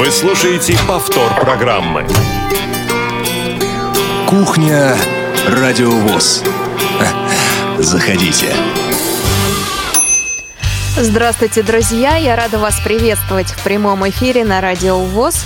Вы слушаете повтор программы. Кухня Радиовоз. Заходите. Здравствуйте, друзья! Я рада вас приветствовать в прямом эфире на Радио ВОЗ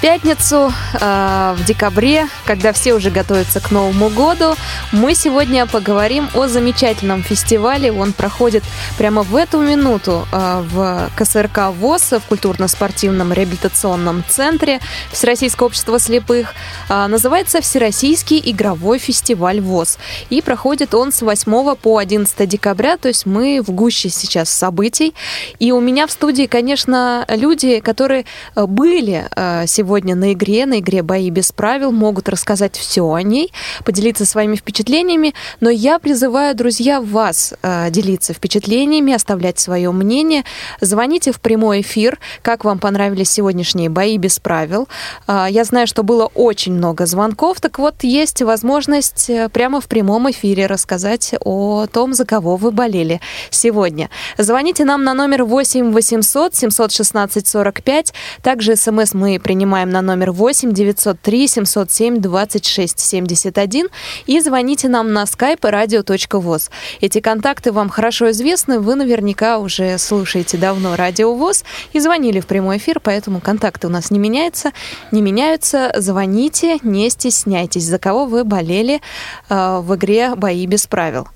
пятницу, э, в декабре, когда все уже готовятся к Новому году, мы сегодня поговорим о замечательном фестивале. Он проходит прямо в эту минуту э, в КСРК ВОЗ, в культурно-спортивном реабилитационном центре Всероссийского общества слепых. Э, называется Всероссийский игровой фестиваль ВОЗ. И проходит он с 8 по 11 декабря, то есть мы в гуще сейчас событий. И у меня в студии, конечно, люди, которые были сегодня сегодня на игре, на игре «Бои без правил», могут рассказать все о ней, поделиться своими впечатлениями, но я призываю, друзья, вас э, делиться впечатлениями, оставлять свое мнение. Звоните в прямой эфир, как вам понравились сегодняшние «Бои без правил». Э, я знаю, что было очень много звонков, так вот, есть возможность э, прямо в прямом эфире рассказать о том, за кого вы болели сегодня. Звоните нам на номер 8 800 716 45. Также смс мы принимаем принимаем на номер 8 903 707 26 71 и звоните нам на skype radio.voz. Эти контакты вам хорошо известны, вы наверняка уже слушаете давно Радио ВОЗ и звонили в прямой эфир, поэтому контакты у нас не меняются, не меняются. Звоните, не стесняйтесь, за кого вы болели э, в игре «Бои без правил».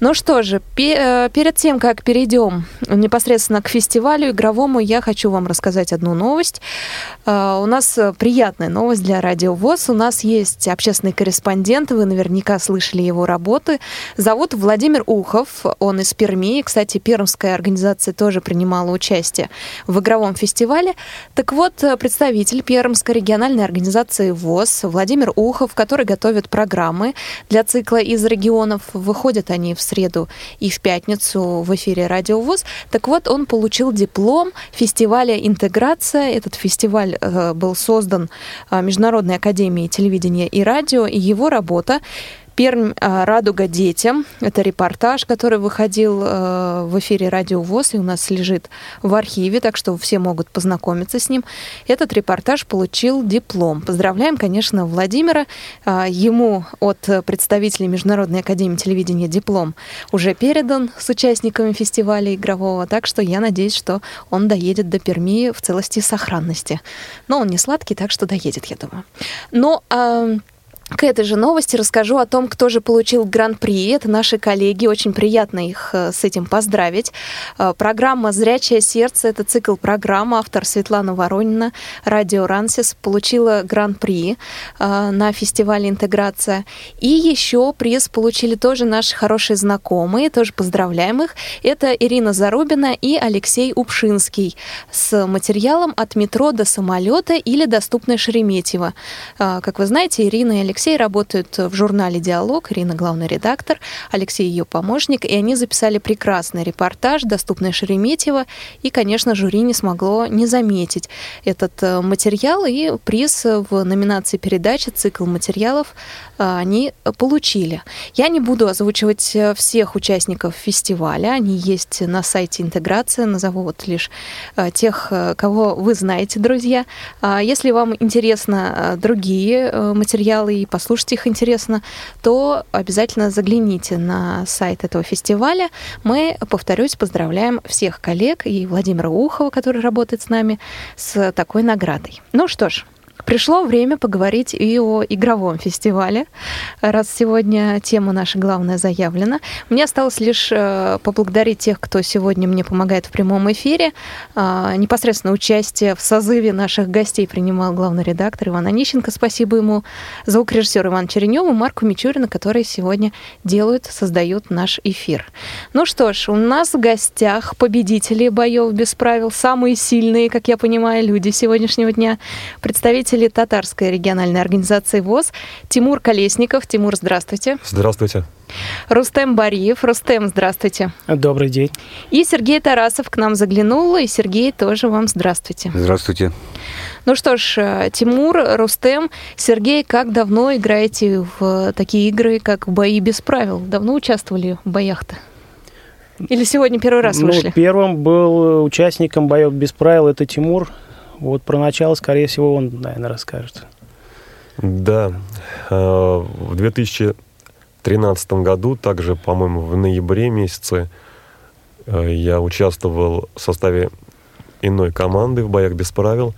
Ну что же, пе- э, перед тем, как перейдем непосредственно к фестивалю игровому, я хочу вам рассказать одну новость. Э, у нас нас приятная новость для Радио ВОЗ. У нас есть общественный корреспондент, вы наверняка слышали его работы. Зовут Владимир Ухов, он из Перми. Кстати, пермская организация тоже принимала участие в игровом фестивале. Так вот, представитель Пермской региональной организации ВОЗ Владимир Ухов, который готовит программы для цикла из регионов. Выходят они в среду и в пятницу в эфире Радио ВОЗ. Так вот, он получил диплом фестиваля «Интеграция». Этот фестиваль э, был создан а, Международной академией телевидения и радио, и его работа Пермь а, «Радуга детям». Это репортаж, который выходил а, в эфире «Радио ВОЗ» и у нас лежит в архиве, так что все могут познакомиться с ним. Этот репортаж получил диплом. Поздравляем, конечно, Владимира. Ему от представителей Международной академии телевидения диплом уже передан с участниками фестиваля игрового, так что я надеюсь, что он доедет до Перми в целости и сохранности. Но он не сладкий, так что доедет, я думаю. Но к этой же новости расскажу о том, кто же получил гран-при. Это наши коллеги. Очень приятно их э, с этим поздравить. Э, программа «Зрячее сердце» — это цикл программ. Автор Светлана Воронина, радио «Рансис» получила гран-при э, на фестивале «Интеграция». И еще приз получили тоже наши хорошие знакомые. Тоже поздравляем их. Это Ирина Зарубина и Алексей Упшинский с материалом «От метро до самолета» или «Доступное Шереметьево». Как вы знаете, Ирина и Алексей Алексей работает в журнале «Диалог», Ирина главный редактор, Алексей ее помощник, и они записали прекрасный репортаж, доступный Шереметьево, и, конечно, жюри не смогло не заметить этот э, материал, и приз в номинации передачи «Цикл материалов» э, они получили. Я не буду озвучивать э, всех участников фестиваля, они есть на сайте интеграции, назову вот лишь тех, кого вы знаете, друзья. А если вам интересно другие материалы и послушать их интересно, то обязательно загляните на сайт этого фестиваля. Мы, повторюсь, поздравляем всех коллег и Владимира Ухова, который работает с нами, с такой наградой. Ну что ж, Пришло время поговорить и о игровом фестивале, раз сегодня тема наша главная заявлена. Мне осталось лишь э, поблагодарить тех, кто сегодня мне помогает в прямом эфире. А, непосредственно участие в созыве наших гостей принимал главный редактор Иван Онищенко. Спасибо ему, звукорежиссер Иван Черенев и Марку Мичурина, которые сегодня делают, создают наш эфир. Ну что ж, у нас в гостях победители боев без правил, самые сильные, как я понимаю, люди сегодняшнего дня, представители представители татарской региональной организации ВОЗ Тимур Колесников. Тимур, здравствуйте. Здравствуйте. Рустем Бариев. Рустем, здравствуйте. Добрый день. И Сергей Тарасов к нам заглянул. И Сергей, тоже вам здравствуйте. Здравствуйте. Ну что ж, э, Тимур, Рустем, Сергей, как давно играете в такие игры, как «Бои без правил»? Давно участвовали в боях-то? Или сегодня первый раз ну, вышли? Первым был участником боев без правил это Тимур Вот про начало, скорее всего, он, наверное, расскажет. Да. э, В 2013 году, также, по-моему, в ноябре месяце, э, я участвовал в составе иной команды в боях без правил.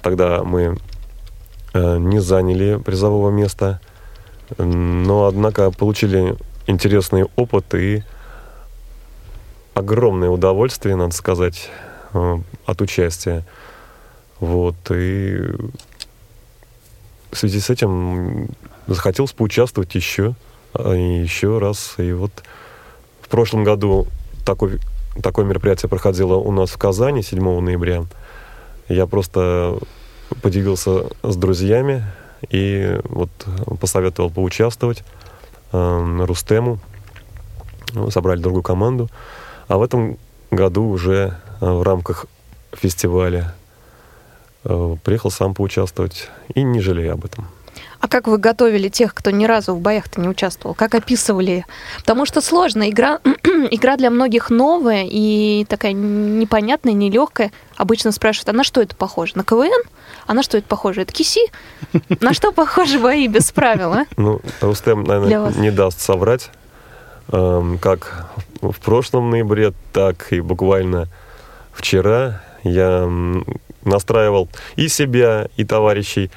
Тогда мы э, не заняли призового места, но, однако, получили интересный опыт и огромное удовольствие, надо сказать, от участия. Вот, и в связи с этим захотелось поучаствовать еще, а, еще раз. И вот в прошлом году такой, такое мероприятие проходило у нас в Казани 7 ноября. Я просто поделился с друзьями и вот посоветовал поучаствовать э, Рустему. Собрали другую команду. А в этом году уже э, в рамках фестиваля приехал сам поучаствовать и не жалею об этом. А как вы готовили тех, кто ни разу в боях-то не участвовал? Как описывали? Потому что сложно. Игра, игра для многих новая и такая непонятная, нелегкая. Обычно спрашивают, а на что это похоже? На КВН? А на что это похоже? Это киси? На что похожи бои без правил, а? Ну, Рустем, наверное, не даст соврать. Эм, Как в прошлом ноябре, так и буквально вчера я настраивал и себя, и товарищей,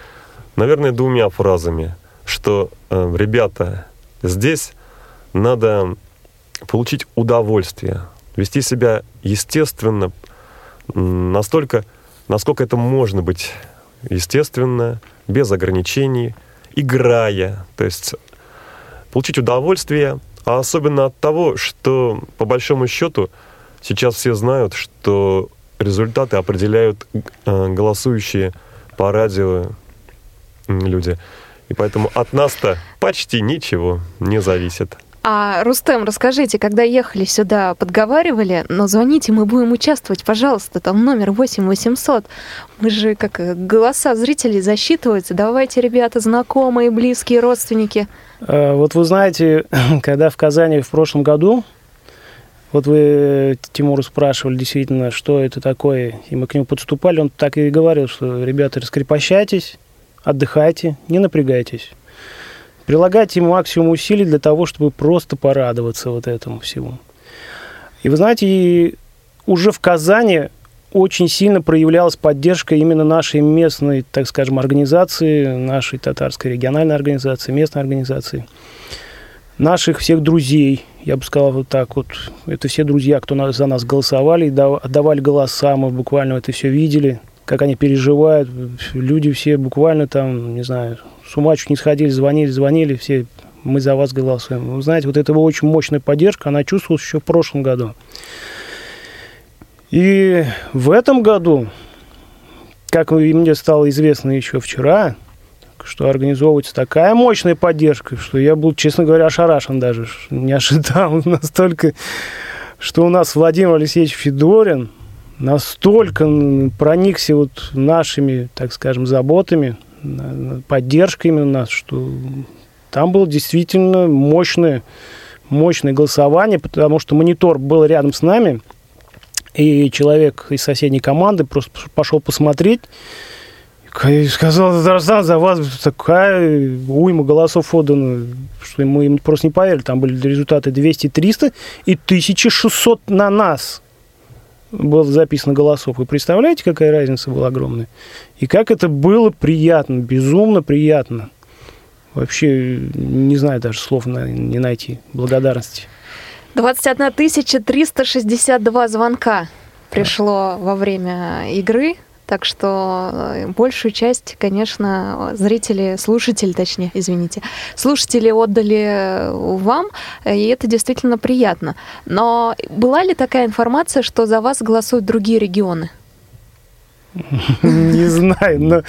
наверное, двумя фразами, что, э, ребята, здесь надо получить удовольствие, вести себя естественно, настолько, насколько это можно быть естественно, без ограничений, играя, то есть получить удовольствие, а особенно от того, что по большому счету сейчас все знают, что результаты определяют э, голосующие по радио люди. И поэтому от нас-то почти ничего не зависит. А, Рустем, расскажите, когда ехали сюда, подговаривали, но звоните, мы будем участвовать, пожалуйста, там номер 8 800. Мы же как голоса зрителей засчитываются. Давайте, ребята, знакомые, близкие, родственники. Э, Вот вы знаете, когда в Казани в прошлом году, вот вы Тимуру спрашивали действительно, что это такое, и мы к нему подступали, он так и говорил, что, ребята, раскрепощайтесь, отдыхайте, не напрягайтесь. Прилагайте максимум усилий для того, чтобы просто порадоваться вот этому всему. И вы знаете, уже в Казани очень сильно проявлялась поддержка именно нашей местной, так скажем, организации, нашей татарской региональной организации, местной организации, наших всех друзей, я бы сказал вот так вот, это все друзья, кто за нас голосовали, отдавали голоса, мы буквально это все видели, как они переживают, люди все буквально там, не знаю, с ума чуть не сходили, звонили, звонили, все, мы за вас голосуем. Вы знаете, вот это очень мощная поддержка, она чувствовалась еще в прошлом году. И в этом году, как мне стало известно еще вчера, что организовывается такая мощная поддержка, что я был, честно говоря, ошарашен даже. Не ожидал настолько, что у нас Владимир Алексеевич Федорин настолько проникся вот нашими, так скажем, заботами, поддержкой именно нас, что там было действительно мощное, мощное голосование, потому что монитор был рядом с нами, и человек из соседней команды просто пошел посмотреть, сказал, Тарзан, за вас такая уйма голосов отдано, что мы им просто не поверили. Там были результаты 200-300 и 1600 на нас было записано голосов. Вы представляете, какая разница была огромная? И как это было приятно, безумно приятно. Вообще, не знаю даже слов на- не найти. Благодарности. 21 362 звонка пришло во время игры. Так что э, большую часть, конечно, зрители, слушатели, точнее, извините, слушатели отдали э, вам, и это действительно приятно. Но была ли такая информация, что за вас голосуют другие регионы? Не знаю, но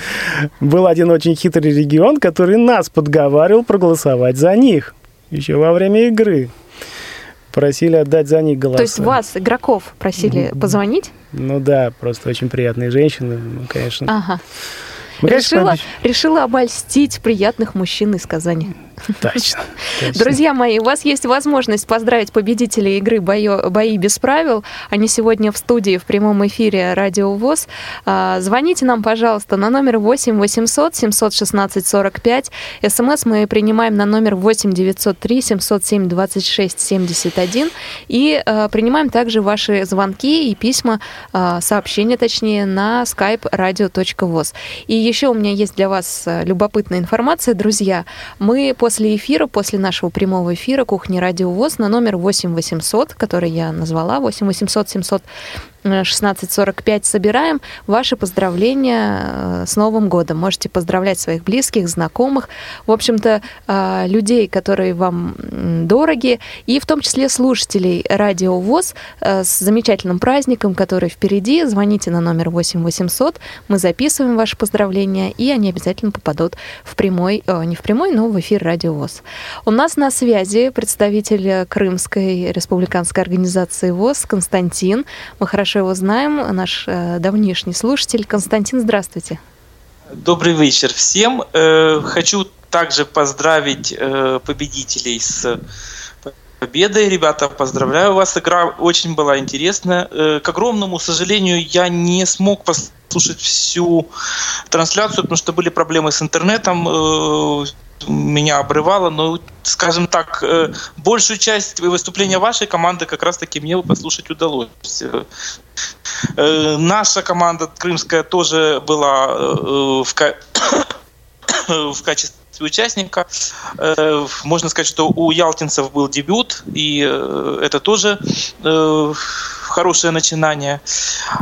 был один очень хитрый регион, который нас подговаривал проголосовать за них еще во время игры. Просили отдать за них голоса. То есть вас, игроков, просили позвонить? Ну да, просто очень приятные женщины, ну, конечно. Ага. Мы, конечно, Решила, решила обольстить приятных мужчин из Казани. Точно. точно. Друзья мои, у вас есть возможность поздравить победителей игры «Бои, «Бои без правил». Они сегодня в студии в прямом эфире «Радио ВОЗ». А, звоните нам, пожалуйста, на номер 8 800 716 45. СМС мы принимаем на номер 8 903 707 26 71. И а, принимаем также ваши звонки и письма, а, сообщения точнее, на skype radio.voz. И еще у меня есть для вас любопытная информация, друзья. Мы после эфира, после нашего прямого эфира «Кухни Радио ВОЗ» на номер 8 800, который я назвала, 8 800 700 1645 собираем ваши поздравления э, с Новым годом. Можете поздравлять своих близких, знакомых, в общем-то, э, людей, которые вам дороги, и в том числе слушателей Радио ВОЗ э, с замечательным праздником, который впереди. Звоните на номер 8 800, мы записываем ваши поздравления, и они обязательно попадут в прямой, не в прямой, но в эфир Радио ВОЗ. У нас на связи представитель Крымской республиканской организации ВОЗ Константин. Мы хорошо хорошо его знаем, наш э, давнишний слушатель. Константин, здравствуйте. Добрый вечер всем. Э, хочу также поздравить э, победителей с победой. Ребята, поздравляю вас. Игра очень была интересная. К огромному сожалению, я не смог послушать всю трансляцию, потому что были проблемы с интернетом. Э, меня обрывало, но, скажем так, э, большую часть выступления вашей команды как раз-таки мне послушать удалось. Э, наша команда крымская тоже была э, в, в качестве участника. Можно сказать, что у ялтинцев был дебют, и это тоже хорошее начинание.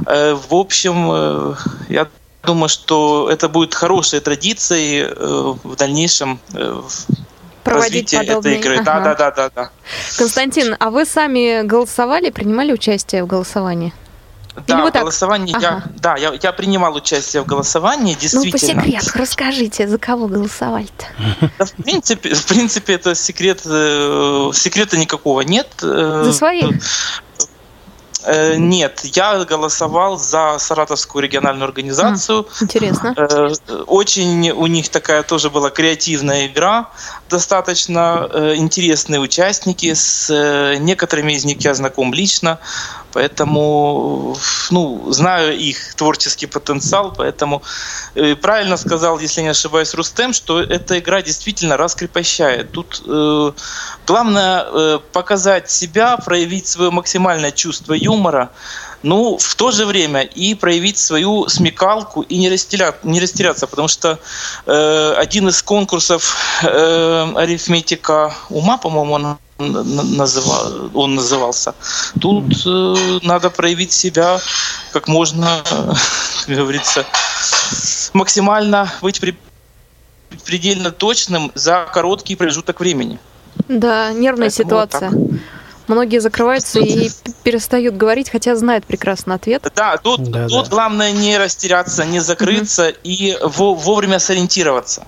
В общем, я думаю, что это будет хорошей традицией э, в дальнейшем э, проводить подобные. этой игры. Ага. Да, да, да, да, да. Константин, а вы сами голосовали, принимали участие в голосовании? Да, вот голосование ага. я, да, я, я принимал участие в голосовании, действительно. Ну, по секрету, расскажите, за кого голосовали-то? Да, в принципе, в принципе, это секрет, э, секрета никакого нет. За своих? Э, нет, я голосовал за Саратовскую региональную организацию. Интересно. Э, очень у них такая тоже была креативная игра, достаточно э, интересные участники. С некоторыми из них я знаком лично. Поэтому, ну, знаю их творческий потенциал, поэтому э, правильно сказал, если не ошибаюсь, Рустем, что эта игра действительно раскрепощает. Тут э, главное э, показать себя, проявить свое максимальное чувство юмора, ну, в то же время и проявить свою смекалку и не, растеря... не растеряться, потому что э, один из конкурсов э, арифметика ума, по-моему, он называл, он назывался. Тут э, надо проявить себя как можно, как говорится, максимально быть при, предельно точным за короткий промежуток времени. Да, нервная Поэтому ситуация. Вот Многие закрываются и перестают говорить, хотя знают прекрасно ответ. Да, тут, да, тут да. главное не растеряться, не закрыться угу. и вовремя сориентироваться.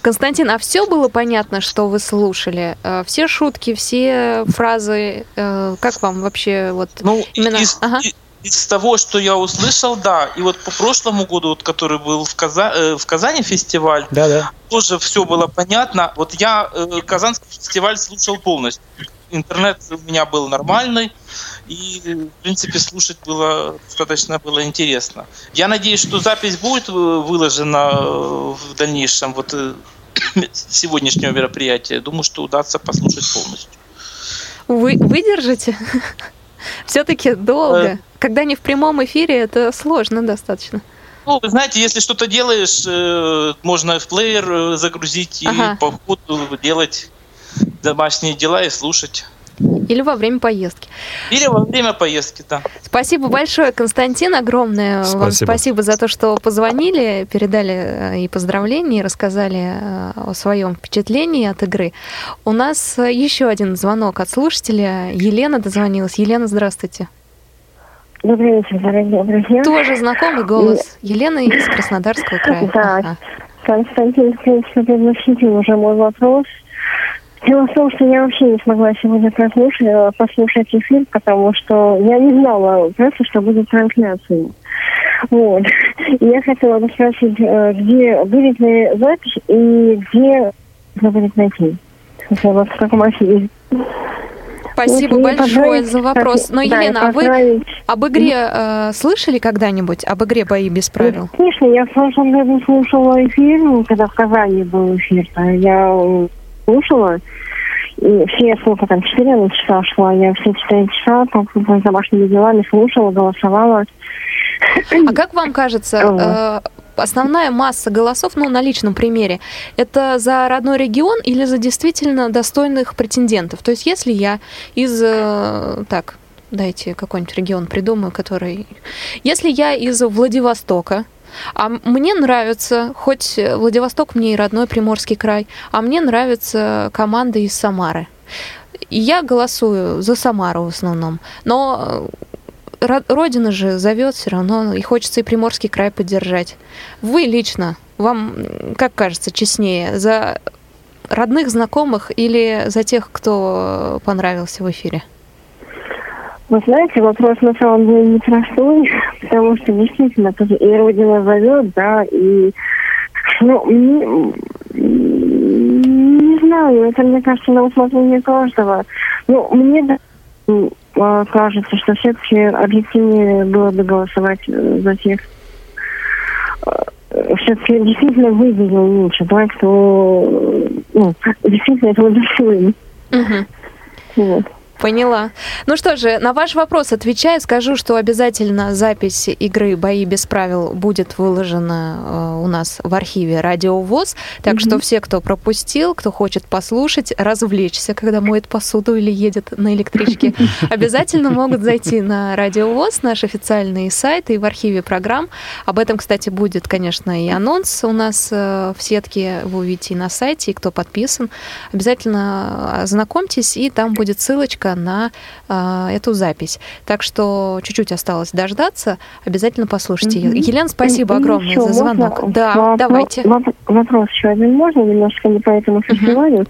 Константин, а все было понятно, что вы слушали? Э, все шутки, все фразы, э, как вам вообще вот ну, именно? Из, ага. из того, что я услышал, да. И вот по прошлому году, вот, который был в, Каза... Э, в Казани фестиваль, да, да. тоже все было понятно. Вот я Казанский фестиваль слушал полностью интернет у меня был нормальный, и, в принципе, слушать было достаточно было интересно. Я надеюсь, что запись будет выложена в дальнейшем вот э, сегодняшнего мероприятия. Думаю, что удастся послушать полностью. Вы выдержите? Все-таки долго. Э. Когда не в прямом эфире, это сложно достаточно. Ну, вы знаете, если что-то делаешь, э, можно в плеер загрузить ага. и по ходу делать домашние дела и слушать. Или во время поездки. Или во время поездки, да. Спасибо большое, Константин, огромное спасибо. вам спасибо за то, что позвонили, передали э, и поздравления, и рассказали э, о своем впечатлении от игры. У нас э, еще один звонок от слушателя. Елена дозвонилась. Елена, здравствуйте. Добрый вечер, дорогие друзья. Тоже знакомый голос. Елена из Краснодарского края. Да, ага. Константин, в принципе, предвосхитил уже мой вопрос. Дело в том, что я вообще не смогла сегодня прослушать, э, послушать эфир, потому что я не знала просто, что будет трансляция. Вот. И я хотела бы спросить, э, где будет ли запись и где нужно будет найти. В таком архиве. Спасибо Вот, большое за вопрос. кстати, Но, да, Елена, а вы об игре э, слышали когда-нибудь? Об игре «Бои без правил»? Конечно, я в прошлом году слушала эфир, когда в Казани был эфир, я э, слушала, и все, сколько там, 4 часа шла, я все 4 часа там, с домашними делами слушала, голосовала. А как вам кажется, э, основная масса голосов, ну, на личном примере, это за родной регион или за действительно достойных претендентов? То есть, если я из, э, так, дайте какой-нибудь регион придумаю, который... Если я из Владивостока, а мне нравится, хоть Владивосток мне и родной Приморский край, а мне нравится команда из Самары. Я голосую за Самару в основном. Но э, ро- Родина же зовет все равно, и хочется и Приморский край поддержать. Вы лично, вам, как кажется, честнее, за родных знакомых или за тех, кто понравился в эфире? Вы знаете, вопрос на самом деле непростой, потому что действительно и Родина зовет, да, и ну, мне- не знаю, это, мне кажется, на усмотрение каждого. Ну, мне а, кажется, что все-таки объективнее было бы голосовать э, за тех, все-таки действительно выглядел лучше, да, кто э, ну, действительно этого достоин. Мгм. Вот. Поняла. Ну что же, на ваш вопрос отвечаю, скажу, что обязательно запись игры «Бои без правил» будет выложена э, у нас в архиве Радио ВОЗ, так что все, кто пропустил, кто хочет послушать, развлечься, когда моет посуду или едет на электричке, обязательно могут зайти на Радио ВОЗ, наш официальный сайт и в архиве программ. Об этом, кстати, будет, конечно, и анонс у нас э, в сетке, вы увидите и на сайте, и кто подписан. Обязательно ознакомьтесь, и там будет ссылочка на э, эту запись. Так что чуть-чуть осталось дождаться. Обязательно послушайте ее. Елена, спасибо И огромное еще за звонок. можно Да, вопро- давайте. воп- Вопрос еще один можно, немножко не по этому фестивалю.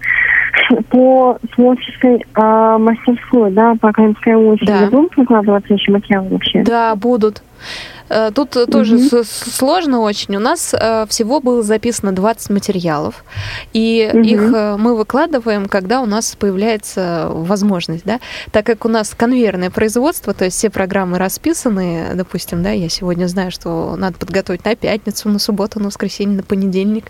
По творческой а, мастерской, да, по Крымской улице, Да. будут выкладываться еще материалы вообще? Да, будут. Э, Тут тоже сложно очень. У нас э, всего было записано 20 материалов, и Мгм. их э, мы выкладываем, когда у нас появляется возможность, да. Так как у нас конвейерное производство, то есть все программы расписаны, допустим, да, я сегодня знаю, что надо подготовить на пятницу, на субботу, на воскресенье, на понедельник.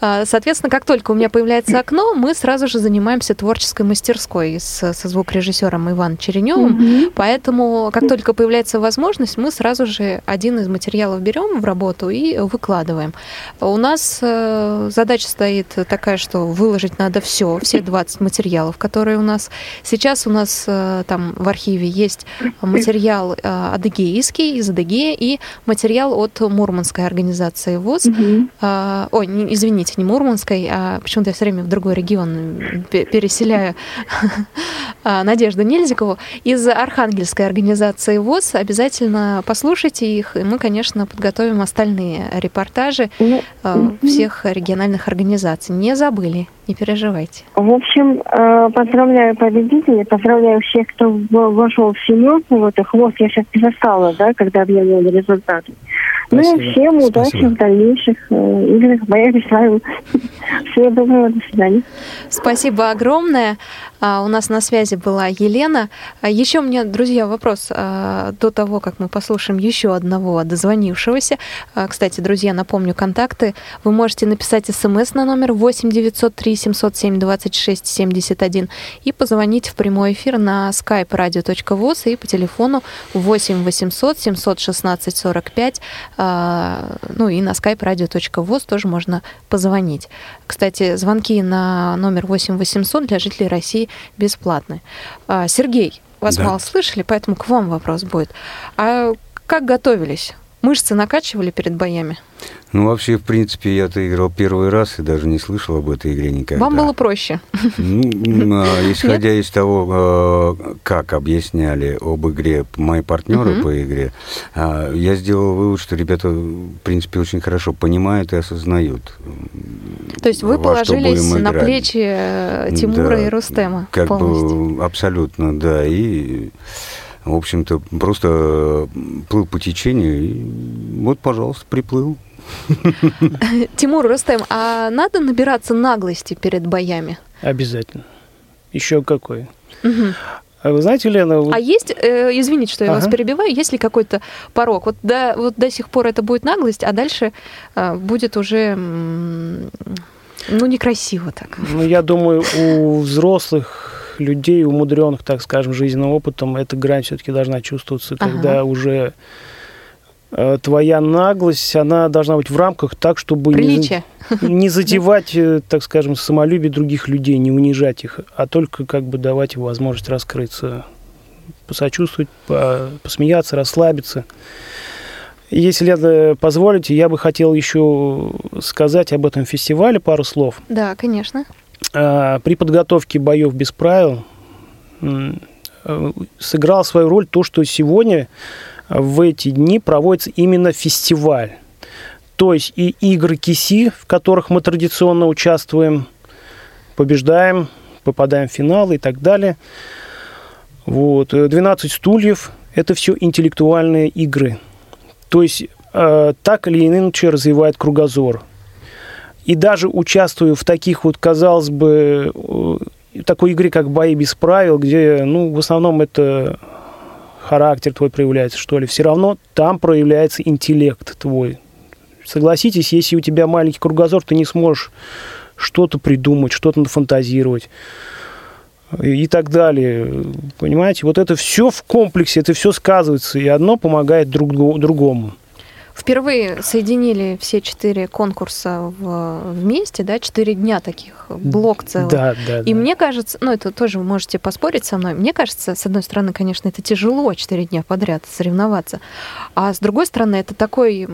А, Соответственно, как только у меня появляется окно, мы сразу же занимаемся творческой мастерской с- со звукорежиссером Иваном Череневым. Мгм. Поэтому, как только появляется возможность, мы сразу же один из материалов берем в работу и выкладываем. У нас э, задача стоит такая, что выложить надо все, все 20 материалов, которые у нас. Сейчас у нас э, там в архиве есть материал э, адыгейский из Адыгеи и материал от Мурманской организации ВОЗ. А, ой, не- извините, не Мурманской, а почему-то я все время в другой регион пе- переселяю а, Надежду Нельзикову. Из Архангельской организации ВОЗ обязательно послушайте их, и мы, конечно, подготовим остальные репортажи Ну, а, всех региональных организаций. Не забыли, не переживайте. В общем, э, поздравляю победителей, поздравляю всех, кто вошел в семерку. Вот их хвост я сейчас не застала, да, когда объявляли результаты. Ну и всем удачи Спасибо. в дальнейших э, играх. Без правил. Всего доброго, до свидания. Спасибо огромное. А, У нас на связи была Елена. А, Еще у меня, друзья, вопрос а, до того, как мы послушаем еще одного дозвонившегося. А, Кстати, друзья, напомню контакты. Вы можете написать смс на номер 8 903 707 26 71 и позвонить в прямой эфир на skype radio.voz и по телефону 8 800 716 45. а, Ну и на skype radio.voz тоже можно позвонить. Кстати, звонки на номер 8 800 для жителей России бесплатны. А, Сергей, вас Да. мало слышали, поэтому к вам вопрос будет. А как готовились? Мышцы накачивали перед боями? Ну, вообще, в принципе, я-то играл первый раз и даже не слышал об этой игре никогда. Вам было проще? Ну, а, исходя из того, э, как объясняли об игре мои партнеры по игре, а, я сделал вывод, что ребята, в принципе, очень хорошо понимают и осознают. То есть вы положились на плечи э, Тимура Да, и Рустема Как полностью? бы абсолютно, да. И, в общем-то, просто плыл по течению и вот, пожалуйста, приплыл. Тимур Рустем, а надо набираться наглости перед боями? Обязательно. Еще какой. А вы знаете, Лена, вот А есть, э, извините, что я вас Ага. перебиваю, есть ли какой-то порог? Вот до, вот до сих пор это будет наглость, а дальше э, будет уже, м, ну, некрасиво так. Ну, я думаю, у взрослых людей, умудренных, так скажем, жизненным опытом, эта грань все-таки должна чувствоваться, Ага. когда уже э, твоя наглость, она должна быть в рамках так, чтобы не, Приличие. не задевать, э, так скажем, самолюбие других людей, не унижать их, а только как бы давать им возможность раскрыться, посочувствовать, по- посмеяться, расслабиться. Если, Лена, позволите, я бы хотел еще сказать об этом фестивале пару слов. Да, конечно. А, при подготовке боев без правил э, сыграл свою роль то, что сегодня в эти дни проводится именно фестиваль. То есть и игры КИСИ, в которых мы традиционно участвуем, побеждаем, попадаем в финал и так далее. Вот. э, 12 стульев – это все интеллектуальные игры. То есть э, так или иначе развивает кругозор. И даже участвуя в таких вот, казалось бы, э, такой игре, как бои без правил, где, ну, в основном это характер твой проявляется, что ли, все равно там проявляется интеллект твой. Согласитесь, если у тебя маленький кругозор, ты не сможешь что-то придумать, что-то нафантазировать и так далее. Понимаете, вот это все в комплексе, это все сказывается, и одно помогает друг другому. Впервые соединили все четыре конкурса в- вместе, да, четыре дня таких, блок целый. Да, да, И да. мне кажется, ну это тоже вы можете поспорить со мной, мне кажется, с одной стороны, конечно, это тяжело четыре дня подряд соревноваться, а с другой стороны, это такой,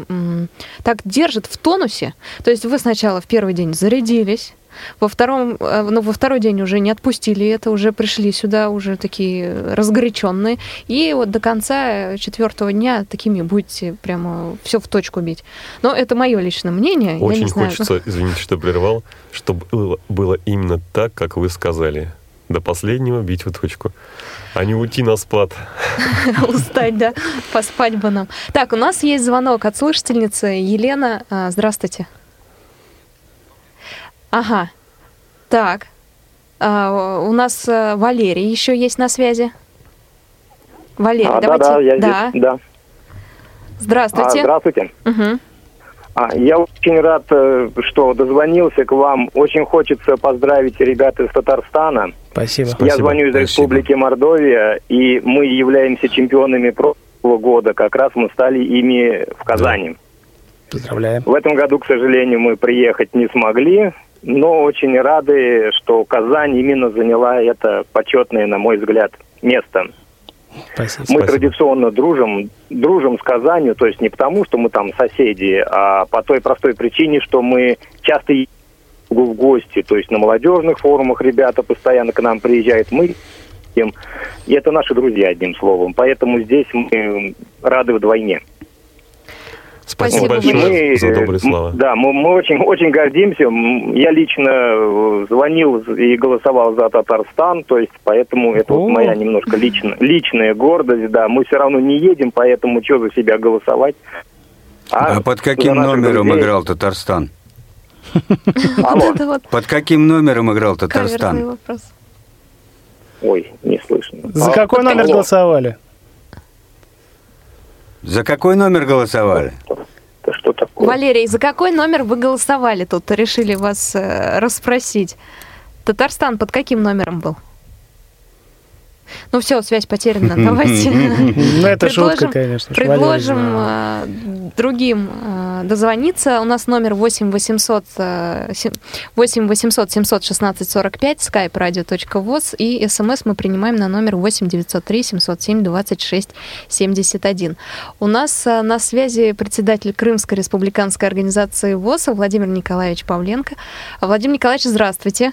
так держит в тонусе. То есть вы сначала в первый день зарядились, во втором, э, ну, во второй день уже не отпустили это, уже пришли сюда уже такие разгоряченные, и вот до конца четвертого дня такими будете прямо все в точку бить. Но это мое личное мнение. я не Очень знаю. хочется, извините, что прервал, чтобы было, было именно так, как вы сказали. До последнего бить в точку. А не уйти на спад. Устать, да, поспать бы нам. Так, у нас есть звонок от слушательницы Елена. А, Здравствуйте. Ага. Так. А, У нас э, Валерий еще есть на связи. Валерий, А, да, давайте. да, я да. здесь, да. А, Здравствуйте. здравствуйте. Мгм. А, я очень рад, э, что дозвонился к вам. Очень хочется поздравить ребят из Татарстана. Спасибо. я звоню из спасибо. Республики Мордовия, и мы являемся чемпионами прошлого года. Как раз мы стали ими в Казани. Поздравляем. В этом году, к сожалению, мы приехать не смогли, но очень рады, что Казань именно заняла это почетное, на мой взгляд, место. Спасибо. Мы Спасибо. традиционно дружим, дружим с Казанью, то есть не потому, что мы там соседи, а по той простой причине, что мы часто в гости, то есть на молодежных форумах ребята постоянно к нам приезжают, мы им, и это наши друзья, одним словом. Поэтому здесь мы рады вдвойне. Спасибо, Спасибо большое Мы, за добрые слова. Да, мы, мы очень, очень гордимся. Я лично э, звонил и голосовал за Татарстан, то есть поэтому это вот моя немножко лично, личная гордость. Да, мы все равно не едем, поэтому что за себя голосовать? А под за каким номером друзей. играл Татарстан? Под каким номером играл Татарстан? ой, не слышно. За А, какой номер голосовали? За какой номер голосовали? это что такое? Валерий, за какой номер вы голосовали тут? Решили вас э, расспросить. Татарстан под каким номером был? Ну все, связь потеряна. Давайте Ну, это шутка, Предложим- конечно. предложим э, другим э, дозвониться. У нас номер 8 800, э, се- 8 800 716 45, skype radio.voz и смс мы принимаем на номер 8 903 707 26 71. У нас э, на связи председатель Крымской республиканской организации ВОЗ Владимир Николаевич Павленко. Владимир Николаевич, здравствуйте.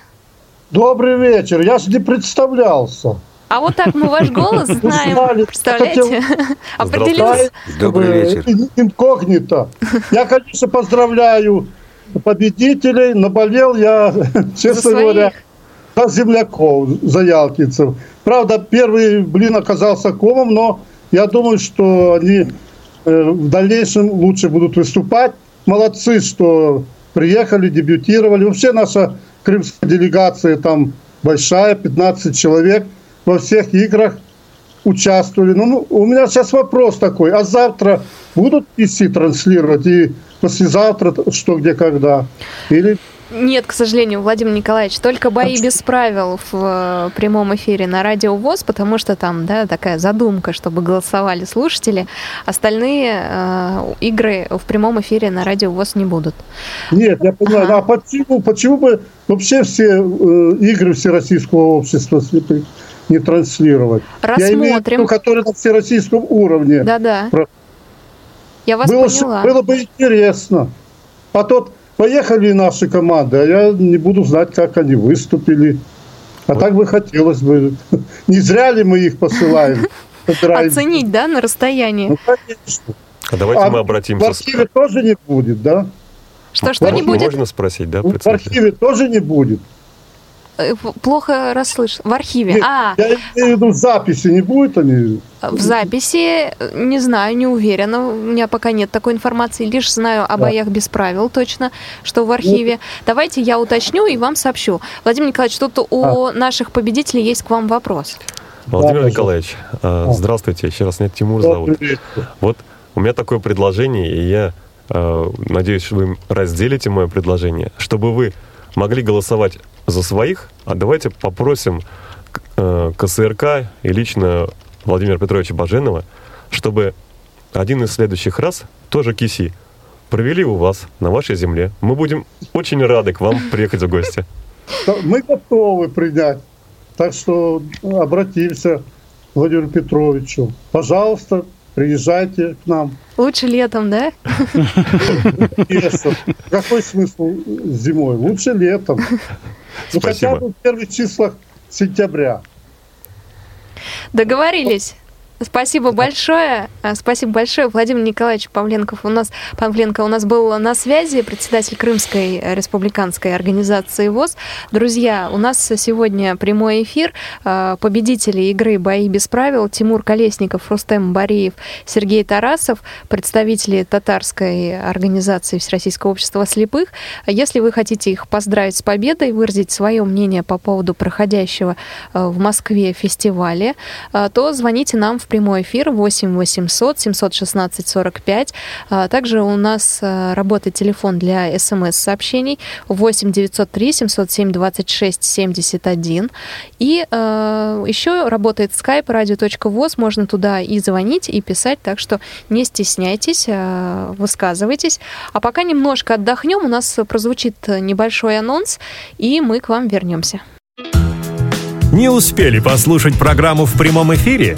Добрый вечер. Я же не представлялся. А вот так мы ваш голос знаем. Представляете? Определился. Добрый Чтобы вечер. ин- Инкогнито. Я, конечно, поздравляю победителей. Наболел я, честно говоря, за земляков, за ялтинцев. Правда, первый блин оказался комом, но я думаю, что они э, в дальнейшем лучше будут выступать. молодцы, что приехали, дебютировали. Вообще наша крымская делегация там большая, 15 человек во всех играх участвовали. Ну, ну, у меня сейчас вопрос такой, а завтра будут вести транслировать и послезавтра что, где, когда? Или нет, к сожалению, Владимир Николаевич, только бои без правил в э, прямом эфире на Радио ВОЗ, потому что там да, такая задумка, чтобы голосовали слушатели. Остальные э, игры в прямом эфире на Радио ВОЗ не будут. Нет, я понимаю. Ага. А почему, почему бы вообще все э, игры Всероссийского общества слепых не транслировать? Рассмотрим. Я имею в виду, которые на всероссийском уровне. Да-да. Я вас было, поняла. Было бы интересно. А тот Поехали наши команды, а я не буду знать, как они выступили. А вот. так бы хотелось бы. Не зря ли мы их посылаем? Оценить, да, на расстоянии? Ну, конечно. А давайте а мы обратимся... В архиве тоже не будет, да? Что, что не будет? Можно спросить, да? В архиве тоже не будет. Э, плохо расслышал. В архиве. Нет, а. Я имею в виду, в записи не будет они? В записи, не знаю, не уверена. У меня пока нет такой информации. Лишь знаю о да. боях без правил точно, что в архиве. Нет. Давайте я уточню и вам сообщу. Владимир Николаевич, тут у а. наших победителей есть к вам вопрос. Владимир да, Николаевич, а. здравствуйте. Еще раз меня Тимур зовут. Вот у меня такое предложение, и я э, надеюсь, что вы разделите мое предложение, чтобы вы могли голосовать за своих, а давайте попросим э, КСРК и лично Владимира Петровича Баженова, чтобы один из следующих раз, тоже КИСИ, провели у вас, на вашей земле. Мы будем очень рады к вам приехать в гости. Мы готовы принять. Так что обратимся к Владимиру Петровичу. Пожалуйста, приезжайте к нам. Лучше летом, да? Какой смысл зимой? Лучше летом. Ну, хотя бы в первых числах сентября. Договорились. Спасибо большое. А, спасибо большое. Владимир Николаевич Павленков у нас, Павленко у нас был на связи, председатель Крымской республиканской организации ВОЗ. Друзья, у нас сегодня прямой эфир. А, победители игры «Бои без правил» Тимур Колесников, Рустем Бариев, Сергей Тарасов, представители татарской организации Всероссийского общества слепых. Если вы хотите их поздравить с победой, выразить свое мнение по поводу проходящего а, в Москве фестиваля, то звоните нам в прямой эфир 8 800 716 45. Также у нас а, работает телефон для смс-сообщений 8 903 707 26 71. И э, еще работает skype radio.voz, можно туда и звонить, и писать, так что не стесняйтесь, э, высказывайтесь. А пока немножко отдохнем, у нас прозвучит небольшой анонс, и мы к вам вернемся. Не успели послушать программу в прямом эфире?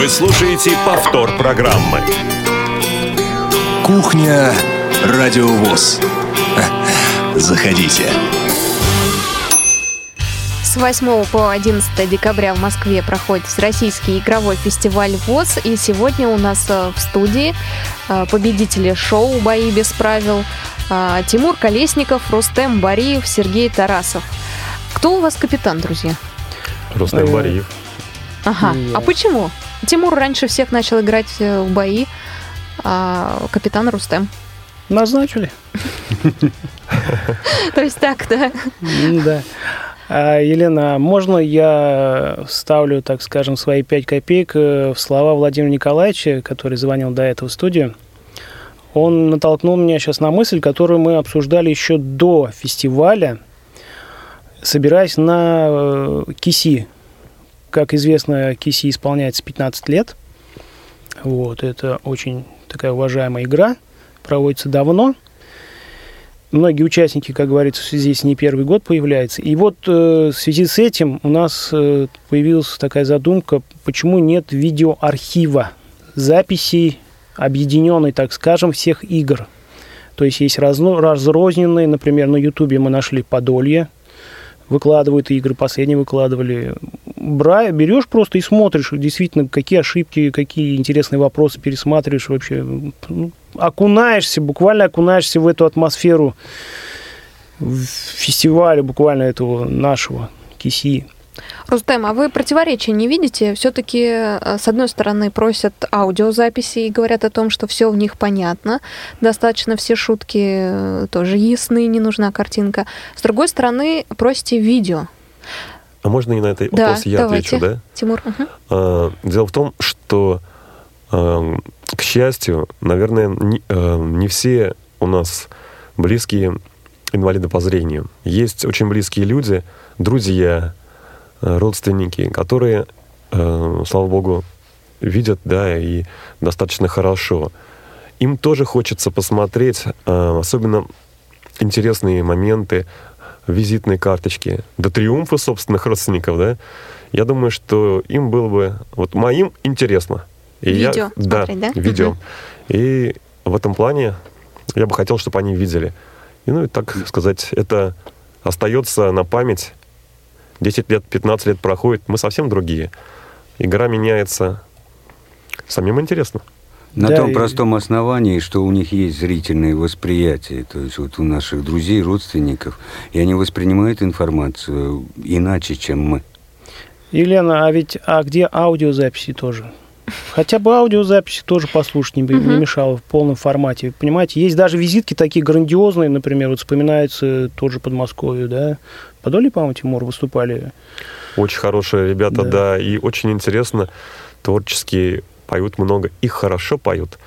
Вы слушаете повтор программы. Кухня Радиовоз. Заходите. С 8 по 11 декабря в Москве проходит Российский игровой фестиваль ВОЗ. И сегодня у нас э, в студии э, победители шоу «Бои без правил» э, Тимур Колесников, Рустем Бариев, Сергей Тарасов. Кто у вас капитан, друзья? Рустем Бариев. Ага. А почему? Тимур раньше всех начал играть э, в бои, а капитан Рустем. Назначили. То есть так, да? Да. А, Елена, можно я ставлю, так скажем, свои пять копеек э, в слова Владимира Николаевича, который звонил до этого в студию? Он натолкнул меня сейчас на мысль, которую мы обсуждали еще до фестиваля, собираясь на э, КИСИ, как известно, Киси исполняется 15 лет. Вот, это очень такая уважаемая игра, проводится давно. Многие участники, как говорится, с не первый год появляются. И вот э, в связи с этим у нас э, появилась такая задумка, почему нет видеоархива записей объединенный, так скажем, всех игр. То есть есть разно, разрозненные, например, на Ютубе мы нашли Подолье, выкладывают игры, последние выкладывали. Бра, берешь просто и смотришь, действительно, какие ошибки, какие интересные вопросы пересматриваешь вообще. Ну, окунаешься, буквально окунаешься в эту атмосферу фестиваля буквально этого нашего Киси. Рустем, а вы противоречия не видите? Все-таки, э, с одной стороны, просят аудиозаписи и говорят о том, что все в них понятно, достаточно все шутки э, тоже ясны, не нужна картинка. С другой стороны, просите видео. А можно и на этот да, вопрос я давайте. отвечу, да? Тимур. Угу. А, дело в том, что, а, к счастью, наверное, не, а, не все у нас близкие инвалиды по зрению. Есть очень близкие люди, друзья, Э, родственники, которые, э, слава богу, видят, да, и достаточно хорошо. Им тоже хочется посмотреть, э, особенно интересные моменты, визитные карточки, до триумфа собственных родственников, да. Я думаю, что им было бы, вот моим интересно. И видео я, да, да? видео. И в этом плане я бы хотел, чтобы они видели. И, ну, и так сказать, это остается на память 10 лет, 15 лет проходит, мы совсем другие. Игра меняется. Самим интересно. На да, том и... простом основании, что у них есть зрительное восприятие, то есть вот у наших друзей, родственников, и они воспринимают информацию иначе, чем мы. Елена, а ведь а где аудиозаписи тоже? Хотя бы аудиозаписи тоже послушать не, не мешало в полном формате. Понимаете, есть даже визитки такие грандиозные, например, вот вспоминается тоже Подмосковье, да, Подолье, по-моему, Тимур, выступали. Очень хорошие ребята, да. да, и очень интересно, творческие, поют много, их хорошо поют.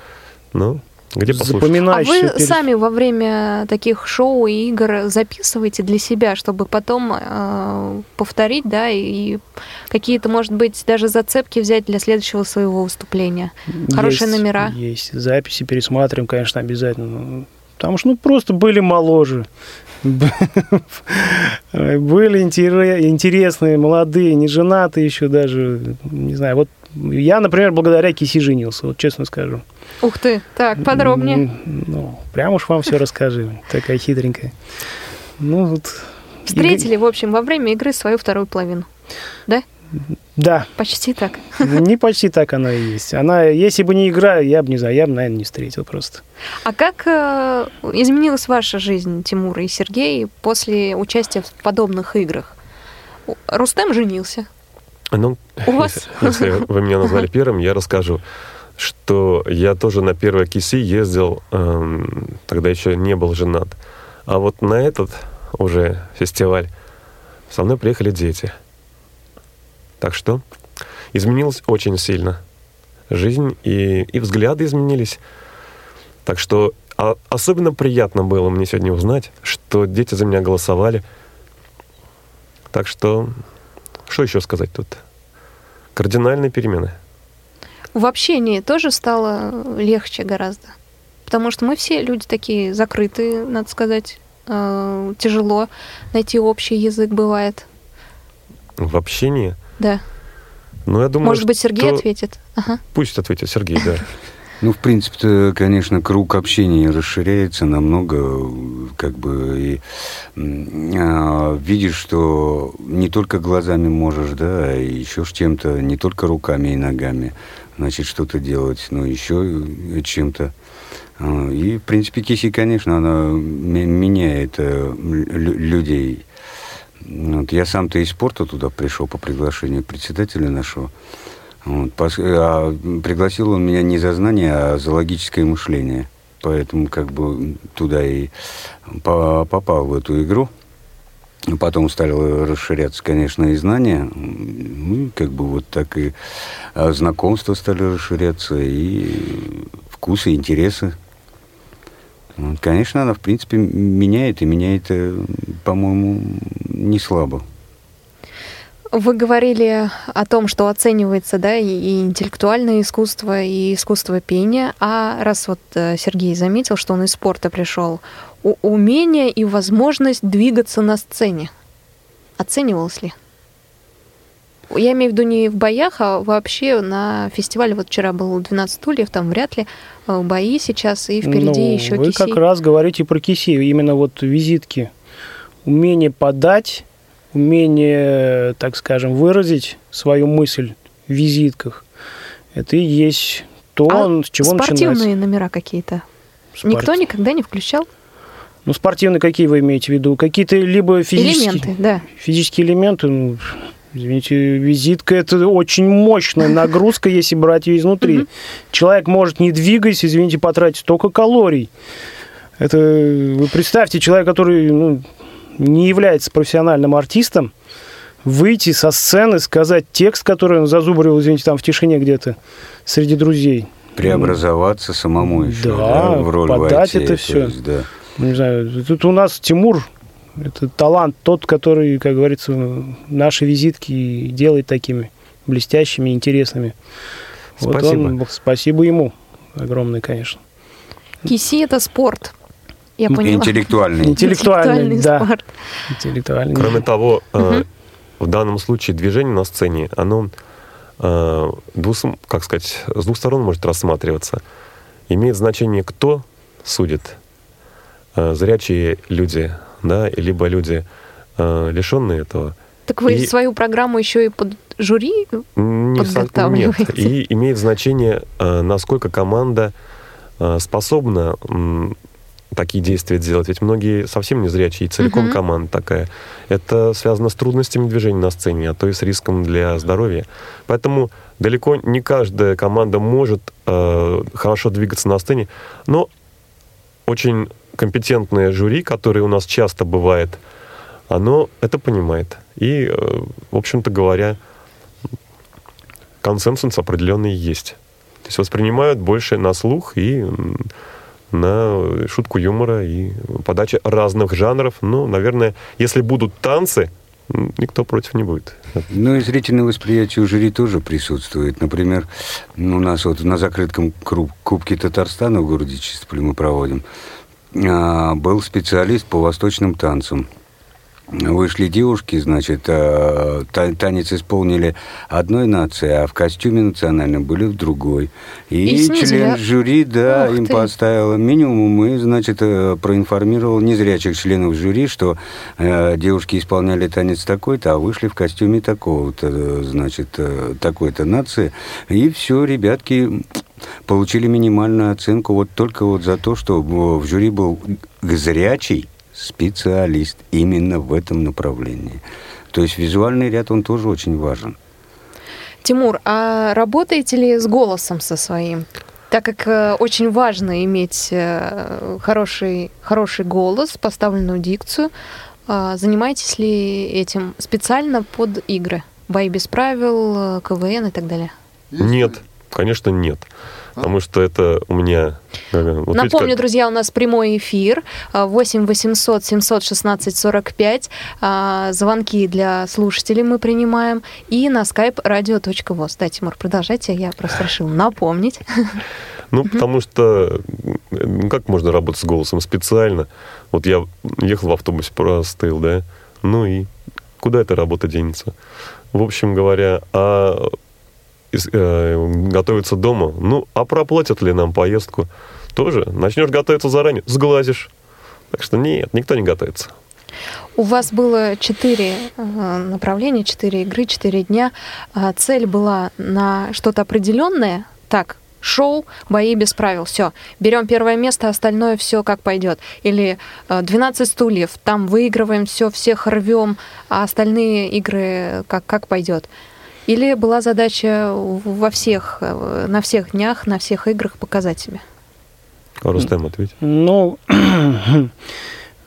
Ну, где послушать? А вы перед... сами во время таких шоу и игр записываете для себя, чтобы потом э, повторить, да, и какие-то, может быть, даже зацепки взять для следующего своего выступления? Хорошие есть, номера? Есть. Записи пересматриваем, конечно, обязательно. Потому что, ну, просто были моложе. Были интересные, молодые, не женатые еще даже. Не знаю, вот я, например, благодаря Киси женился, вот честно скажу. Ух ты, так, подробнее. Ну, прям уж вам все расскажи, такая хитренькая. Ну, вот... Встретили, в общем, во время игры свою вторую половину, да? Да. Почти так. Не почти так она и есть. Она, если бы не игра, я бы не знаю, я бы, наверное, не встретил просто. А как э, изменилась ваша жизнь, Тимур и Сергей, после участия в подобных играх? Рустем женился. Ну, вас? если вы меня назвали первым, я расскажу, что я тоже на первой киси ездил, эм, тогда еще не был женат. А вот на этот уже фестиваль со мной приехали дети – так что изменилось очень сильно. Жизнь и, и взгляды изменились. Так что а, особенно приятно было мне сегодня узнать, что дети за меня голосовали. Так что, что еще сказать тут? Кардинальные перемены. В общении тоже стало легче гораздо. Потому что мы все люди такие закрытые, надо сказать. Э, тяжело найти общий язык бывает. В общении? Да. Ну, я думаю, Может быть, Сергей что... ответит? Ага. Пусть ответит Сергей, да. Ну, в принципе, конечно, круг общения расширяется намного, как бы, и а, видишь, что не только глазами можешь, да, а еще чем-то, не только руками и ногами, значит, что-то делать, но еще чем-то. А, и, в принципе, Киси, конечно, она меняет э, людей вот, я сам-то из спорта туда пришел по приглашению председателя нашего. Вот, а пригласил он меня не за знание, а за логическое мышление. Поэтому как бы туда и попал в эту игру. Потом стали расширяться, конечно, и знания. Ну, как бы вот так и а знакомства стали расширяться, и вкусы, интересы Конечно, она, в принципе, меняет, и меняет, э, по-моему, не слабо. Вы говорили о том, что оценивается да, и интеллектуальное искусство, и искусство пения. А раз вот э, Сергей заметил, что он из спорта пришел, умение и возможность двигаться на сцене. Оценивалось ли? Я имею в виду не в боях, а вообще на фестивале. Вот вчера был 12 стульев, там вряд ли э, бои сейчас, и впереди Ну, еще Вы кисей. как раз говорите про кисей, именно вот визитки. Умение подать, умение, так скажем, выразить свою мысль в визитках. Это и есть то, А с чего спортивные начинается. номера какие-то? Спорт- Никто никогда не включал? Ну, спортивные какие вы имеете в виду? Какие-то либо физические... Элементы, да. Физические элементы, ну, извините, визитка это очень мощная нагрузка, если брать ее изнутри. Человек может, не двигаясь, извините, потратить столько калорий. Это вы представьте, человек, который ну, не является профессиональным артистом, выйти со сцены, сказать текст, который он зазубрил, извините, там в тишине где-то среди друзей. Преобразоваться самому еще Да, в роль подать войти, это то всё. есть, да. Не знаю, тут у нас Тимур, это талант тот, который, как говорится, наши визитки делает такими блестящими, интересными. Вот Спасибо. он- спасибо ему огромное, конечно. Киси – это спорт. Я Ну, поняла. Интеллектуальный. Интеллектуальный, да. спорт. Интеллектуальный. Кроме того, э, в данном случае движение на сцене, оно э, двус- как сказать, с двух сторон может рассматриваться. Имеет значение, кто судит. Э, Зрячие люди, да, либо люди, лишенные этого. Так вы И- свою программу еще и под жюри? Не Подготавливаете. Нет. И имеет значение, насколько команда способна такие действия делать. Ведь многие совсем не зрячие, и целиком Мгм. команда такая. Это связано с трудностями движения на сцене, а то и с риском для здоровья. Поэтому далеко не каждая команда может э, хорошо двигаться на сцене, но очень компетентное жюри, которое у нас часто бывает, оно это понимает. И, э, в общем-то говоря, консенсус определенный есть. То есть воспринимают больше на слух и на шутку юмора и подача разных жанров. Ну, наверное, если будут танцы, никто против не будет. Ну и зрительное восприятие у жюри тоже присутствует. Например, у нас вот на закрытом Кубке Татарстана в городе Чистополе мы проводим, а, был специалист по восточным танцам. Вышли девушки, значит, та- танец исполнили одной нации, а в костюме национальном были в другой. И, И снизили, член жюри, да, Ух им ты. поставил минимум и, значит, э, проинформировал незрячих членов жюри, что э, девушки исполняли танец такой-то, а вышли в костюме такого-то, э, значит, э, такой-то нации. И все, ребятки получили минимальную оценку вот только вот за то, что в жюри был зрячий специалист именно в этом направлении. То есть визуальный ряд, он тоже очень важен. Тимур, а работаете ли с голосом со своим? Так как э, очень важно иметь э, хороший, хороший голос, поставленную дикцию, а занимаетесь ли этим специально под игры? Бои без правил, э, КВН и так далее? Нет, конечно, нет. Потому что это у меня... вот Напомню, как- друзья, у нас прямой эфир а, 8 800 716 45. а, Звонки для слушателей мы принимаем. И на skype radio.voz. Да, Тимур, продолжайте. Я просто решил напомнить. Ну, потому что ну, как можно работать с голосом специально? Вот я ехал в автобусе, простыл, да? Ну и куда эта работа денется? В общем говоря, а готовиться дома, ну, а проплатят ли нам поездку? Тоже. Начнешь готовиться заранее, сглазишь. Так что нет, никто не готовится. У вас было четыре э, направления, четыре игры, четыре дня. А, Цель была на что-то определенное. Так, шоу, бои без правил. Все. Берем первое место, остальное все как пойдет. Или э, 12 стульев, там выигрываем все, всех рвем, а остальные игры как, как пойдет. Или была задача во всех, э, на всех днях, на всех играх показать себя. Рустем, ответь. Ну,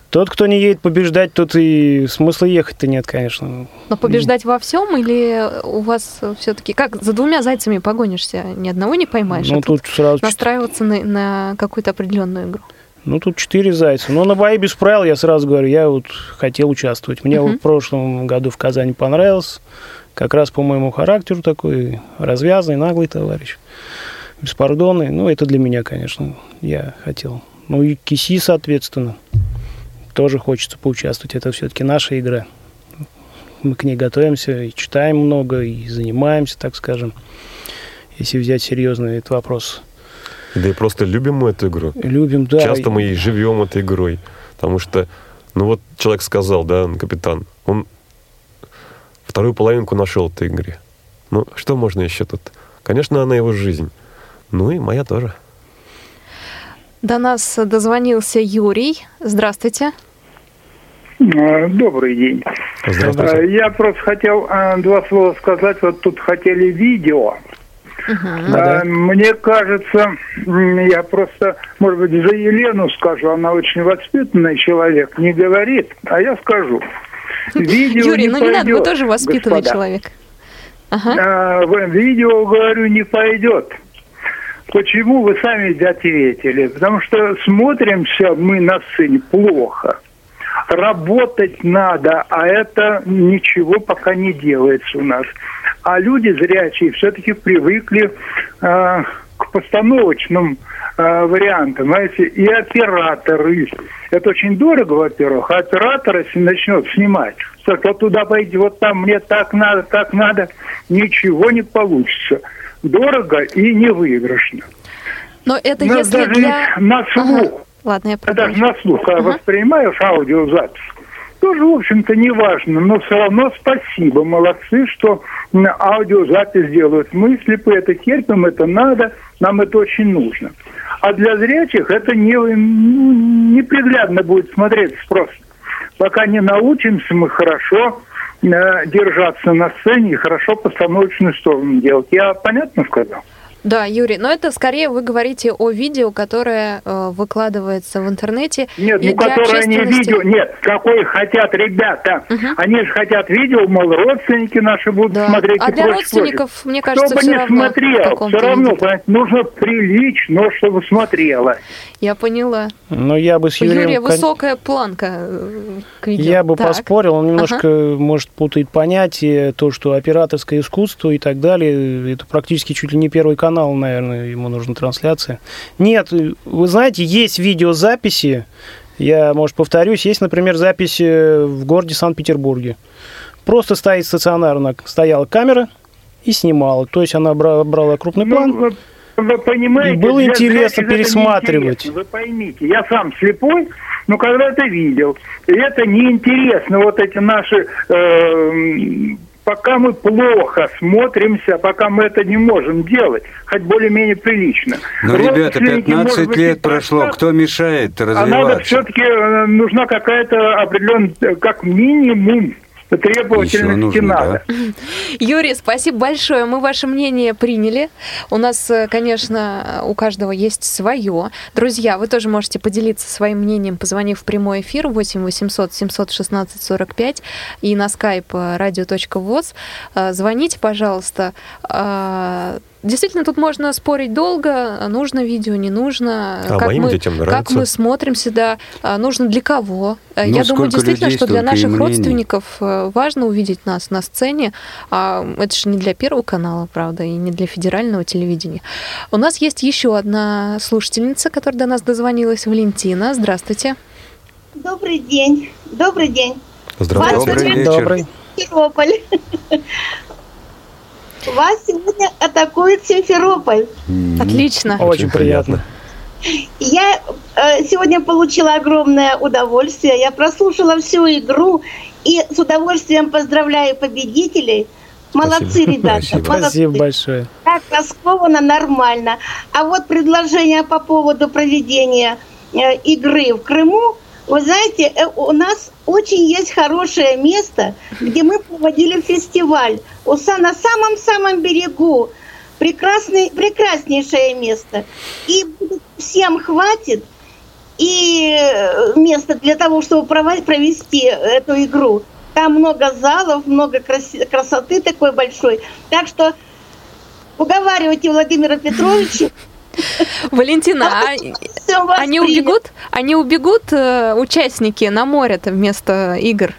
тот, кто не едет побеждать, тот и смысла ехать-то нет, конечно. Но побеждать во всем или у вас все-таки как за двумя зайцами погонишься, ни одного не поймаешь? Ну, а тут тут сразу... настраиваться на, на какую-то определенную игру. Ну, тут четыре зайца. Но на бои без правил, я сразу говорю, я вот хотел участвовать. Мне Мгм. вот в прошлом году в Казани понравилось. Как раз по моему характеру такой развязный, наглый товарищ. Беспардонный. Ну, это для меня, конечно, я хотел. Ну, и Киси, соответственно, тоже хочется поучаствовать. Это все-таки наша игра. мы к ней готовимся и читаем много, и занимаемся, так скажем, если взять серьезно этот вопрос. Да и просто любим мы эту игру. Любим, да. Часто мы и живем этой игрой. Потому что, ну вот человек сказал, да, капитан, он вторую половинку нашел в этой игре. Ну, что можно еще тут? Конечно, она его жизнь. Ну и моя тоже. До нас дозвонился Юрий. Здравствуйте. Э, добрый день. Здравствуйте. Э, Я просто хотел э, два слова сказать. Вот тут хотели видео. Да-да. Э, Мне кажется, я просто, может быть, за Елену скажу, она очень воспитанный человек, не говорит, а я скажу. Видео Юрий, ну не надо, вы тоже воспитанный господа. человек. Ага. Видео, говорю, не пойдет. Почему вы сами ответили? Потому что смотримся мы на сцене плохо. Работать надо, а это ничего пока не делается у нас. А люди зрячие все-таки привыкли э, к постановочным э, вариантам. Знаете, и операторы. Это очень дорого, во-первых. А оператор, если начнет снимать, так вот туда пойди, вот там мне так надо, так надо, ничего не получится. Дорого и невыигрышно. Но это Ну, если даже для... на слух. Ага. Ладно, я А даже продолжу. на слух, когда Ага. воспринимаешь аудиозапись, тоже, в общем-то, не важно, но все равно спасибо, молодцы, что аудиозапись делают. Мы слепые это терпим, это надо, нам это очень нужно. А для зрячих это не, неприглядно будет смотреться просто. Пока не научимся мы хорошо э, держаться на сцене и хорошо постановочную сторону делать. Я понятно сказал? Да, Юрий, но это скорее вы говорите о видео, которое э, выкладывается в интернете. Нет, ну для которые не видео, нет, какой хотят ребята. Мгм. Они же хотят видео, мол, родственники наши будут Да. смотреть. А и для прочее, родственников, прочее. мне кажется, Кто бы всё не равно смотрел, все равно, виде. нужно прилично, чтобы смотрела. Я поняла. Но я бы с Юрием... Юрия высокая планка э, к видео. Я бы Так. поспорил, он немножко, может, путает понятие, то, что операторское искусство и так далее, это практически чуть ли не первый канал, наверное, ему нужна трансляция. Нет, вы знаете, есть видеозаписи, я, может, повторюсь, есть, например, запись э, в городе Санкт-Петербурге. Просто стоит стационарно, стояла камера и снимала, то есть она бра- брала крупный Ну, план, вы, понимаете, И было интересно это пересматривать. Вы поймите, я сам слепой, но когда это видел, и это неинтересно, вот эти наши... э, пока мы плохо смотримся, пока мы это не можем делать, хоть более-менее прилично. Ну, ребята, Родственники, может 15 быть, лет прошло, кто мешает А надо развиваться? все-таки, нужна какая-то определенная, э, как минимум, требовательности нужно, надо. да? Юрий, спасибо большое. Мы ваше мнение приняли. У нас, э, конечно, у каждого есть свое. Друзья, вы тоже можете поделиться своим мнением, позвонив в прямой эфир 8 800 716 45 и на skype radio.voz. Э, Звоните, пожалуйста. Действительно, тут можно спорить долго, нужно видео, не нужно. А моим мы, детям как нравится. мы смотримся, да, а, нужно для кого. Э, Ну, Я думаю, действительно, людей, что для наших мнений. родственников э, важно увидеть нас на сцене. А это же не для Первого канала, правда, и не для федерального телевидения. У нас есть еще одна слушательница, которая до нас дозвонилась, Валентина. Здравствуйте. Добрый день. Добрый день. Здравствуйте. Добрый вечер. добрый. Симферополь. Вас сегодня атакует Симферополь. Отлично. Очень приятно. Я э, сегодня получила огромное удовольствие. Я прослушала всю игру и с удовольствием поздравляю победителей. Молодцы, Спасибо. ребята. Спасибо. молодцы. Спасибо большое. Так раскованно, нормально. А вот предложение по поводу проведения э, игры в Крыму, вы знаете, э, у нас очень есть хорошее место, где мы проводили фестиваль. У са- на самом-самом берегу. Прекрасный, прекраснейшее место. И всем хватит и э, места для того, чтобы провести эту игру. Там много залов, много красоты такой большой. Так что уговаривайте Владимира Петровича. Валентина, а вас они убегут? Они убегут, э, участники, на море-то вместо игр?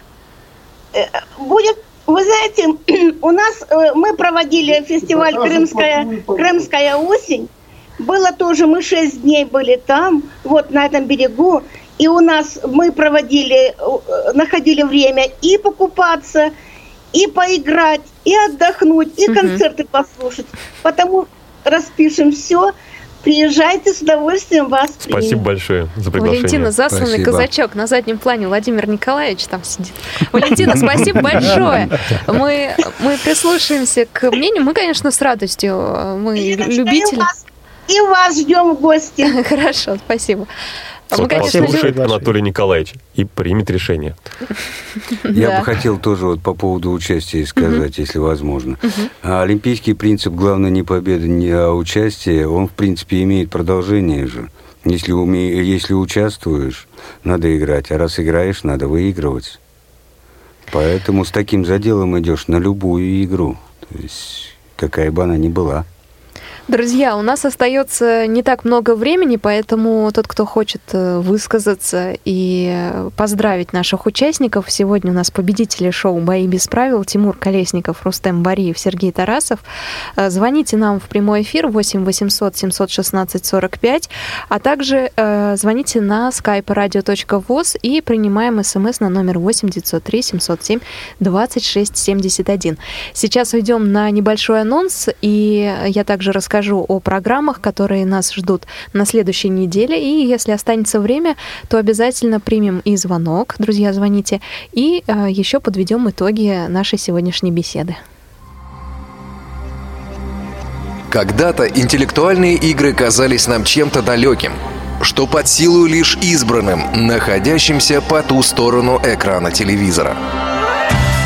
Будет, вы знаете, у нас э, мы проводили фестиваль Крымская, Крымская осень. Было тоже, мы шесть дней были там, вот на этом берегу. И у нас мы проводили, э, находили время и покупаться, и поиграть, и отдохнуть, и концерты послушать. Потому распишем все, Приезжайте, с удовольствием вас Спасибо примем. большое за приглашение. Валентина, засланный Спасибо. казачок. На заднем плане Владимир Николаевич там сидит. Валентина, спасибо большое. Мы, мы прислушаемся к мнению. Мы, конечно, с радостью. Мы Ирочка, любители. И вас, и вас ждем в гости. Хорошо, спасибо. А Мы, Вот конечно, послушает. Анатолий Николаевич и примет решение. Я бы хотел тоже вот по поводу участия сказать, если возможно. А Олимпийский принцип главное не победа, не а участие, он в принципе имеет продолжение же. Если, уме... если участвуешь, надо играть, а раз играешь, надо выигрывать. Поэтому с таким заделом идешь на любую игру, то есть какая бы она ни была. Друзья, у нас остается не так много времени, поэтому тот, кто хочет э, высказаться и поздравить наших участников, сегодня у нас победители шоу «Бои без правил» Тимур Колесников, Рустем Бариев, Сергей Тарасов. Э, Звоните нам в прямой эфир 8 800 716 45, а также э, звоните на skype radio.voz и принимаем смс на номер 8 903 707 26 71. Сейчас уйдем на небольшой анонс, и я также расскажу о программах, которые нас ждут на следующей неделе. И если останется время, то обязательно примем и звонок. Друзья, звоните. И э, еще подведем итоги нашей сегодняшней беседы. Когда-то интеллектуальные игры казались нам чем-то далеким, что под силу лишь избранным, находящимся по ту сторону экрана телевизора.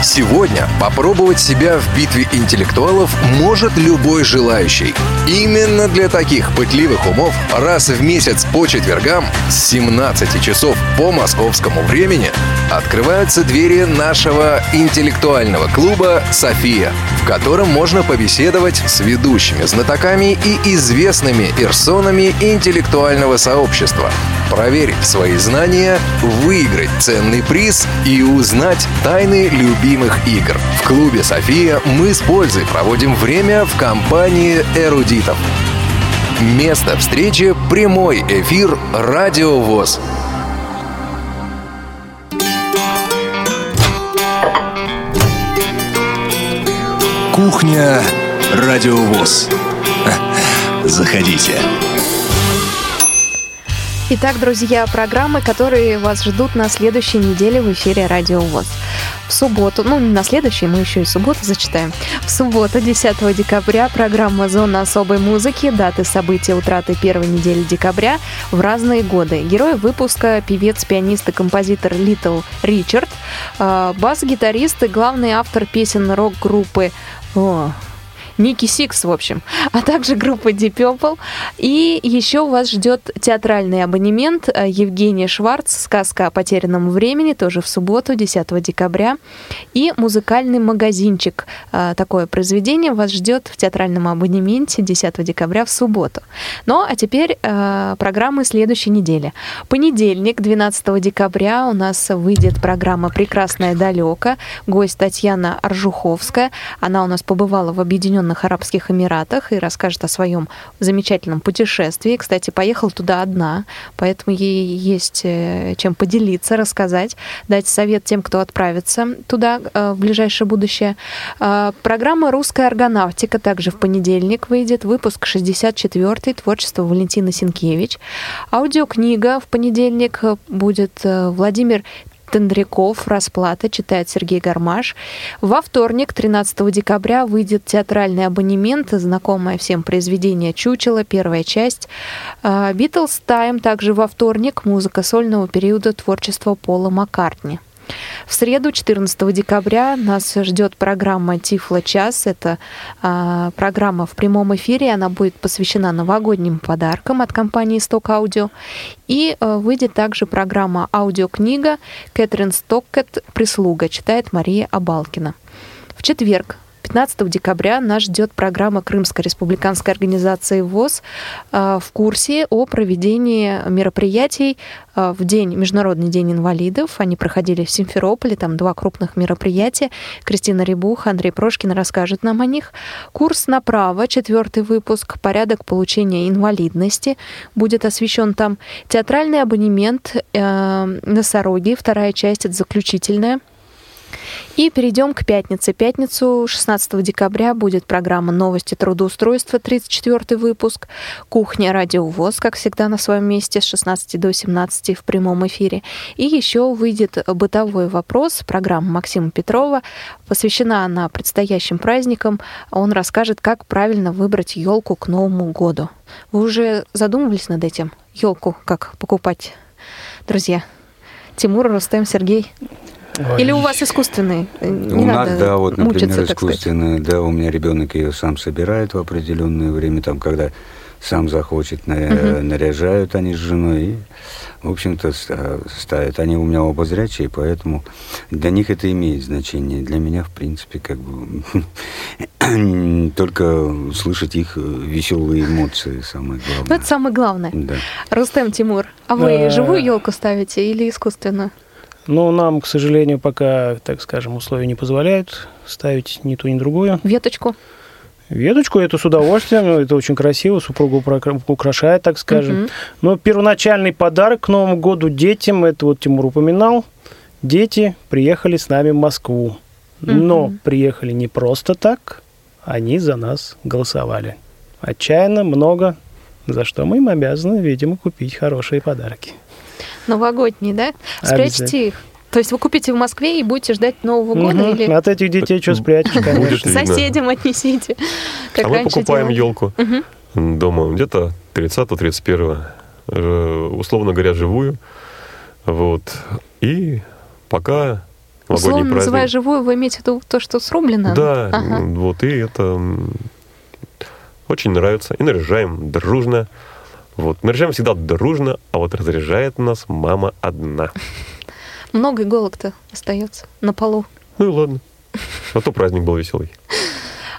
Сегодня попробовать себя в битве интеллектуалов может любой желающий. Именно для таких пытливых умов раз в месяц по четвергам с 17 часов по московскому времени открываются двери нашего интеллектуального клуба «София», в котором можно побеседовать с ведущими знатоками и известными персонами интеллектуального сообщества, проверить свои знания, выиграть ценный приз и узнать тайны любимых игр. В клубе «София» мы с пользой проводим время в компании эрудитов. Место встречи – прямой эфир «Радио ВОЗ». Кухня Радиовоз. Заходите. Итак, друзья, программы, которые вас ждут на следующей неделе в эфире Радио ВОЗ. Субботу, ну на следующей, мы еще и субботу зачитаем. В субботу, 10 декабря, программа «Зона особой музыки», даты события утраты первой недели декабря в разные годы. Герой выпуска – певец, пианист и композитор Литл Ричард, э, бас-гитарист и главный автор песен рок-группы о, Ники Сикс, в общем, а также группа Deep Purple. И еще вас ждет театральный абонемент э, Евгения Шварц «Сказка о потерянном времени», тоже в субботу, 10 декабря. И музыкальный магазинчик. Э, Такое произведение вас ждет в театральном абонементе 10 декабря в субботу. Ну, а теперь э, программы следующей недели. Понедельник, 12 декабря, у нас выйдет программа «Прекрасная далека». Гость Татьяна Аржуховская. Она у нас побывала в Объединенных Арабских Эмиратах и расскажет о своем замечательном путешествии. Кстати, поехала туда одна, поэтому ей есть э, чем поделиться, рассказать, дать совет тем, кто отправится туда э, в ближайшее будущее. А, Программа «Русская аргонавтика» также в понедельник выйдет. Выпуск 64 творчество Валентина Синкевич. Аудиокнига в понедельник э, будет э, Владимир Тендряков «Расплата» читает Сергей Гармаш. Во вторник, 13 декабря, выйдет театральный абонемент, знакомое всем произведение «Чучело», первая часть. «Битлз Тайм» также во вторник, музыка сольного периода творчества Пола Маккартни. В среду, 14 декабря, нас ждет программа Тифло час. Это а, программа в прямом эфире. Она будет посвящена новогодним подаркам от компании Сток Аудио. И а, выйдет также программа аудиокнига Кэтрин Стоккет «Прислуга», читает Мария Абалкина. В четверг, 15 декабря нас ждет программа Крымской республиканской организации ВОЗ э, в курсе о проведении мероприятий э, в день Международный день инвалидов. Они проходили в Симферополе, там два крупных мероприятия. Кристина Рябух, Андрей Прошкин расскажет нам о них. Курс направо, четвертый выпуск, порядок получения инвалидности будет освещен там. Театральный абонемент э, «Носороги», вторая часть, это заключительная И перейдем к пятнице. Пятницу 16 декабря будет программа «Новости трудоустройства», 34 выпуск. Кухня «Радио ВОЗ», как всегда, на своем месте с 16 до 17 в прямом эфире. И еще выйдет «Бытовой вопрос», программа Максима Петрова. Посвящена она предстоящим праздникам. Он расскажет, как правильно выбрать елку к Новому году. Вы уже задумывались над этим? Елку как покупать? Друзья, Тимур, Рустем, Сергей. Ой. Или у вас искусственные? Не у нас, да, вот, например, мучиться, искусственные. Да, у меня ребенок ее сам собирает в определенное время, там, когда сам захочет, наря... угу. наряжают они с женой и, в общем-то, ставят. Они у меня оба зрячие, поэтому для них это имеет значение. Для меня, в принципе, как бы только слышать их веселые эмоции самое главное. Ну, это самое главное. Да. Рустем Тимур, а вы живую елку ставите или искусственную? Но нам, к сожалению, пока, так скажем, условия не позволяют ставить ни ту, ни другую. Веточку? Веточку это с удовольствием, это очень красиво, супругу украшает, так скажем. Угу. Но первоначальный подарок к Новому году детям, это вот Тимур упоминал, дети приехали с нами в Москву. Угу. Но приехали не просто так, они за нас голосовали. Отчаянно, много, за что мы им обязаны, видимо, купить хорошие подарки. Новогодние, да? Спрячьте их. То есть вы купите в Москве и будете ждать Нового года? Или... От этих детей что спрячешь, конечно. Соседям отнесите. а мы покупаем елку дома где-то 30-31, э, условно говоря, живую. Вот. И пока Условно праздник. называя живую, вы имеете в виду то, что срублено? Да, ага. вот, и это очень нравится. И наряжаем дружно. Вот. Наряжаем всегда дружно, а вот разряжает нас мама одна. Много иголок-то остается на полу. Ну и ладно. А то праздник был веселый.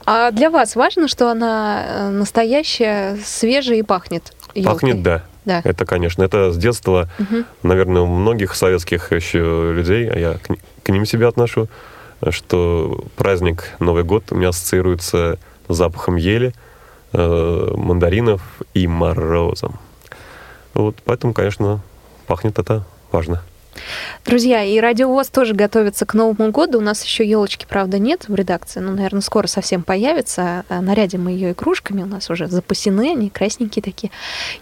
А для вас важно, что она э, настоящая, свежая и пахнет? Елкой? Пахнет, да. Да. Это, конечно, это с детства, угу. наверное, у многих советских еще людей, а я к, к ним себя отношу, что праздник Новый год у меня ассоциируется с запахом ели, мандаринов и морозом. Вот, поэтому, конечно, пахнет это важно. Друзья, и Радио ВОЗ тоже готовится к Новому году. У нас еще елочки, правда, нет в редакции. Ну, наверное, скоро совсем появится. А, нарядим мы ее игрушками. У нас уже запасены они, красненькие такие,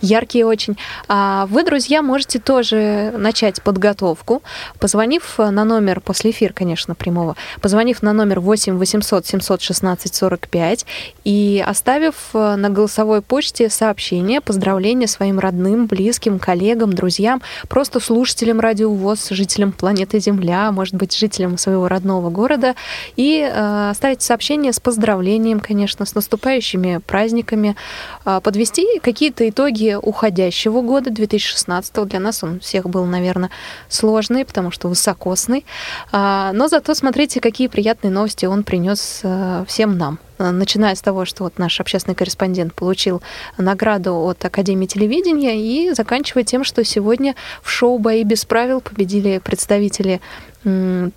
яркие очень. А вы, друзья, можете тоже начать подготовку, позвонив на номер, после эфира, конечно, прямого, позвонив на номер 8 800 716 45 и оставив э, на голосовой почте сообщение, поздравления своим родным, близким, коллегам, друзьям, просто слушателям Радио ВОЗ, жителям жителям планеты Земля, может быть, жителям своего родного города, и э, оставить сообщение с поздравлением, конечно, с наступающими праздниками, э, подвести какие-то итоги уходящего года, 2016 Для нас он всех был, наверное, сложный, потому что высокосный. Э, но зато смотрите, какие приятные новости он принес э, всем нам. Э, начиная с того, что вот наш общественный корреспондент получил награду от Академии телевидения, и заканчивая тем, что сегодня в шоу «Бои без правил» победили представители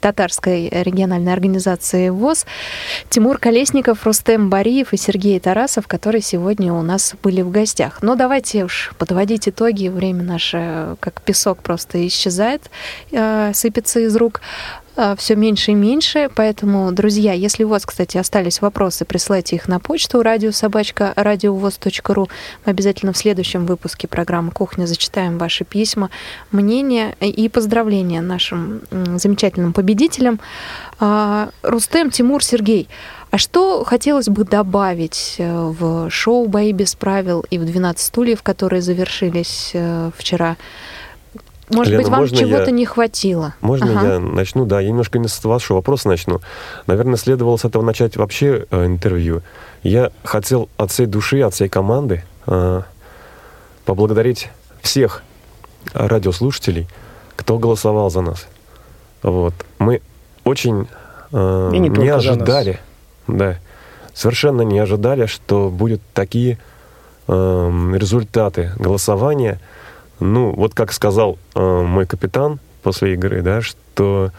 татарской региональной организации ВОЗ Тимур Колесников, Рустем Бариев и Сергей Тарасов, которые сегодня у нас были в гостях. Но давайте уж подводить итоги. Время наше, как песок, просто исчезает, э, сыпется из рук. Э, все меньше и меньше. Поэтому, друзья, если у вас, кстати, остались вопросы, присылайте их на почту радиособачка. Мы обязательно в следующем выпуске программы «Кухня» зачитаем ваши письма, мнения и поздравления нашим замечательным победителям. А, Рустем, Тимур, Сергей, а что хотелось бы добавить э, в шоу «Бои без правил» и в «12 стульев», которые завершились э, вчера? Может Лена, быть, вам чего-то не хватило? Можно ага. я начну? Да, я немножко не с вашего вопроса начну. Наверное, следовало с этого начать вообще э, интервью. Я хотел от всей души, от всей команды э, поблагодарить всех радиослушателей, кто голосовал за нас. Вот. Мы очень э, не, не ожидали, да, совершенно не ожидали, что будут такие э, результаты голосования – ну, вот как сказал э, мой капитан после игры, да, что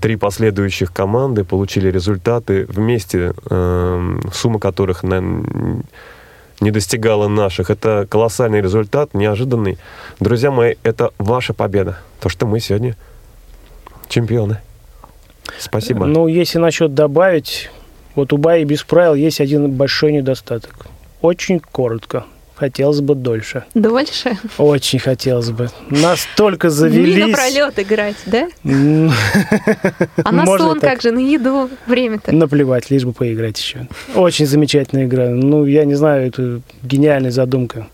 три последующих команды получили результаты вместе, э, сумма которых на, не достигала наших. Это колоссальный результат, неожиданный. Друзья мои, это ваша победа. То, что мы сегодня чемпионы. Спасибо. Ну, если насчет добавить, вот у Баи без правил есть один большой недостаток. Очень коротко. Хотелось бы дольше. Дольше? Очень хотелось бы. Настолько завелись. Не напролет играть, да? А на сон как же, на еду время-то? Наплевать, лишь бы поиграть еще. Очень замечательная игра. Ну, я не знаю, это гениальная задумка.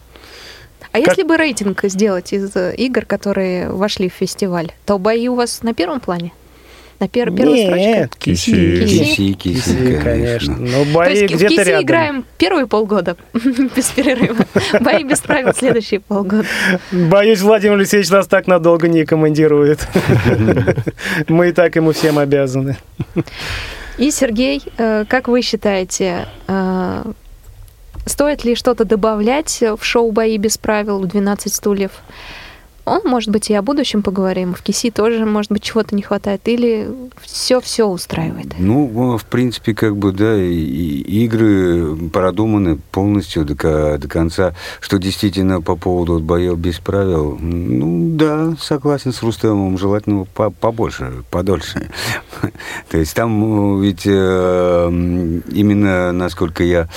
А если бы рейтинг сделать из э, игр, которые вошли в фестиваль, то бои у вас на первом плане? На пер- первой Нет, строчке? киси. Киси? Киси, конечно. Но То бои есть в где-то киси рядом. играем первые полгода без перерыва. Бои без правил следующие полгода. Боюсь, Владимир Алексеевич нас так надолго не командирует. Мы и так ему всем обязаны. И, Сергей, э, как вы считаете, э, стоит ли что-то добавлять в шоу «Бои без правил» в «12 стульев»? О, может быть, и о будущем поговорим. В КИСИ тоже, может быть, чего-то не хватает. Или все-все устраивает? Ну, в принципе, как бы, да, и, и игры продуманы полностью до, до конца. Что действительно по поводу боев без правил, ну, да, согласен с Рустемом, желательно по- побольше, подольше. То есть там э, ведь э, именно, насколько я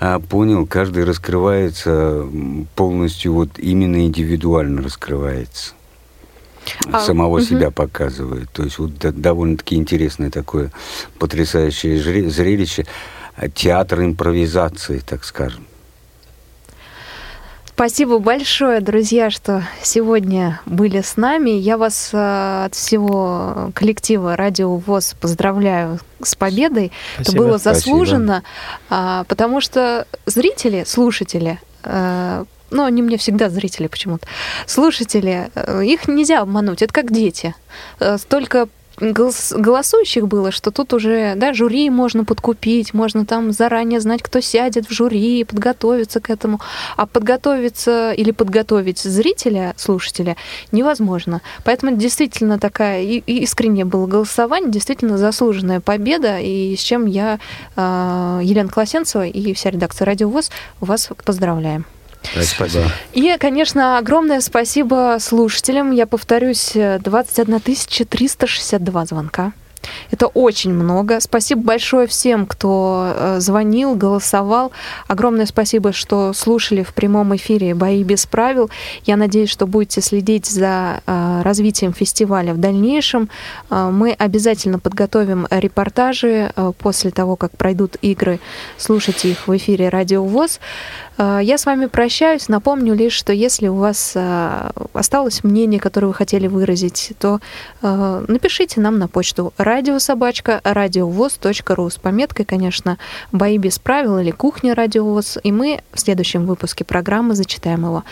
а, понял, каждый раскрывается полностью, вот именно индивидуально раскрывается А, самого мгм. себя показывает. То есть вот довольно-таки интересное такое потрясающее зрелище. А, Театр импровизации, так скажем. Спасибо большое, друзья, что сегодня были с нами. Я вас э, от всего коллектива Радио ВОЗ поздравляю с победой. Это Спасибо. было Спасибо. заслуженно, а, потому что зрители, слушатели, э, ну, они мне всегда зрители почему-то, слушатели, э, их нельзя обмануть, это как дети. Столько голосующих было, что тут уже, да, жюри можно подкупить, можно там заранее знать, кто сядет в жюри, подготовиться к этому. А подготовиться или подготовить зрителя, слушателя невозможно. Поэтому это действительно такая и- и искреннее было голосование, действительно заслуженная победа, и с чем я, э, Елена Колосенцева и вся редакция «Радио ВОЗ» вас поздравляем. Спасибо. И, конечно, огромное спасибо слушателям. Я повторюсь, э, 21 362 звонка. Это очень много. Спасибо большое всем, кто э, звонил, голосовал. Огромное спасибо, что слушали в прямом эфире «Бои без правил». Я надеюсь, что будете следить за э, развитием фестиваля в дальнейшем. Э, Мы обязательно подготовим репортажи э, после того, как пройдут игры. Слушайте их в эфире «Радио ВОЗ». Э, Я с вами прощаюсь. Напомню лишь, что если у вас э, осталось мнение, которое вы хотели выразить, то э, напишите нам на почту радиособачка радиовоз.ру с пометкой, конечно, «Бои без правил» или «Кухня радиовоз», и мы в следующем выпуске программы зачитаем его.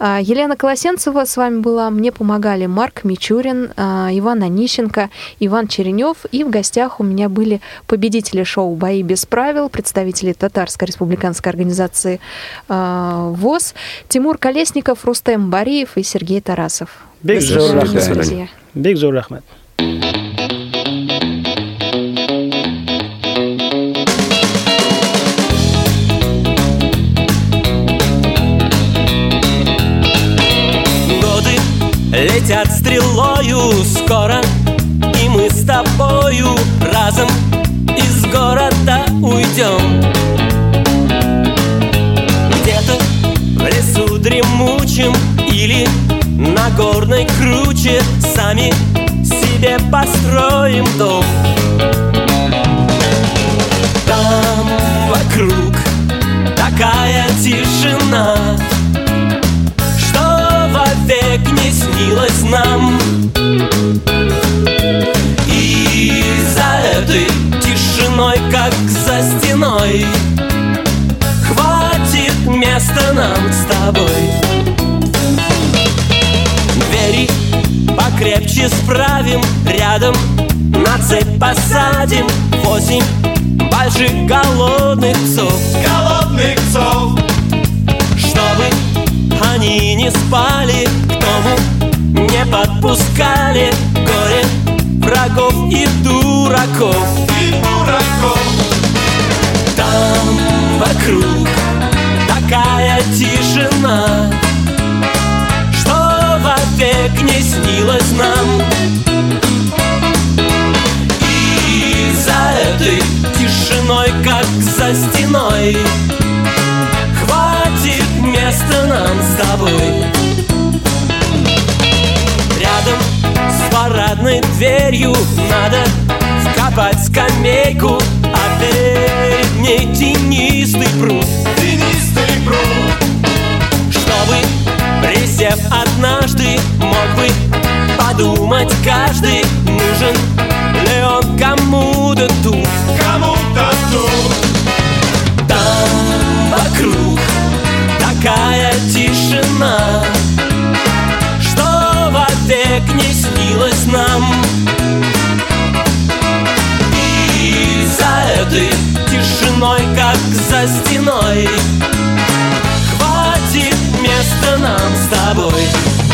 Елена Колосенцева с вами была, мне помогали Марк Мичурин, Иван Онищенко, Иван Черенев, и в гостях у меня были победители шоу «Бои без правил», представители Татарской республиканской организации ВОС, Тимур Колесников, Рустем Бариев и Сергей Тарасов. Биг друзья. Биг. Годы летят стрелою скоро И мы с тобою разом из города уйдем Или на горной круче. Сами себе построим дом. Там вокруг такая тишина что вовек не снилось нам. И за этой тишиной, как за стеной Хватит места нам с тобой покрепче справим. Рядом На цепь посадим. Восемь больших голодных псов. Голодных псов. Чтобы они не спали К дому не подпускали. Горе врагов и дураков. И дураков. Там вокруг такая тишина век не снилось нам. И за этой тишиной, как за стеной Хватит места нам с тобой. Рядом с парадной дверью надо Вкопать скамейку, а перед ней тенистый пруд. Присев однажды Мог бы подумать каждый Нужен ли он кому-то тут. Кому-то тут. Там вокруг такая тишина Что вовек не снилось нам. И за этой тишиной, как за стеной места нам с тобой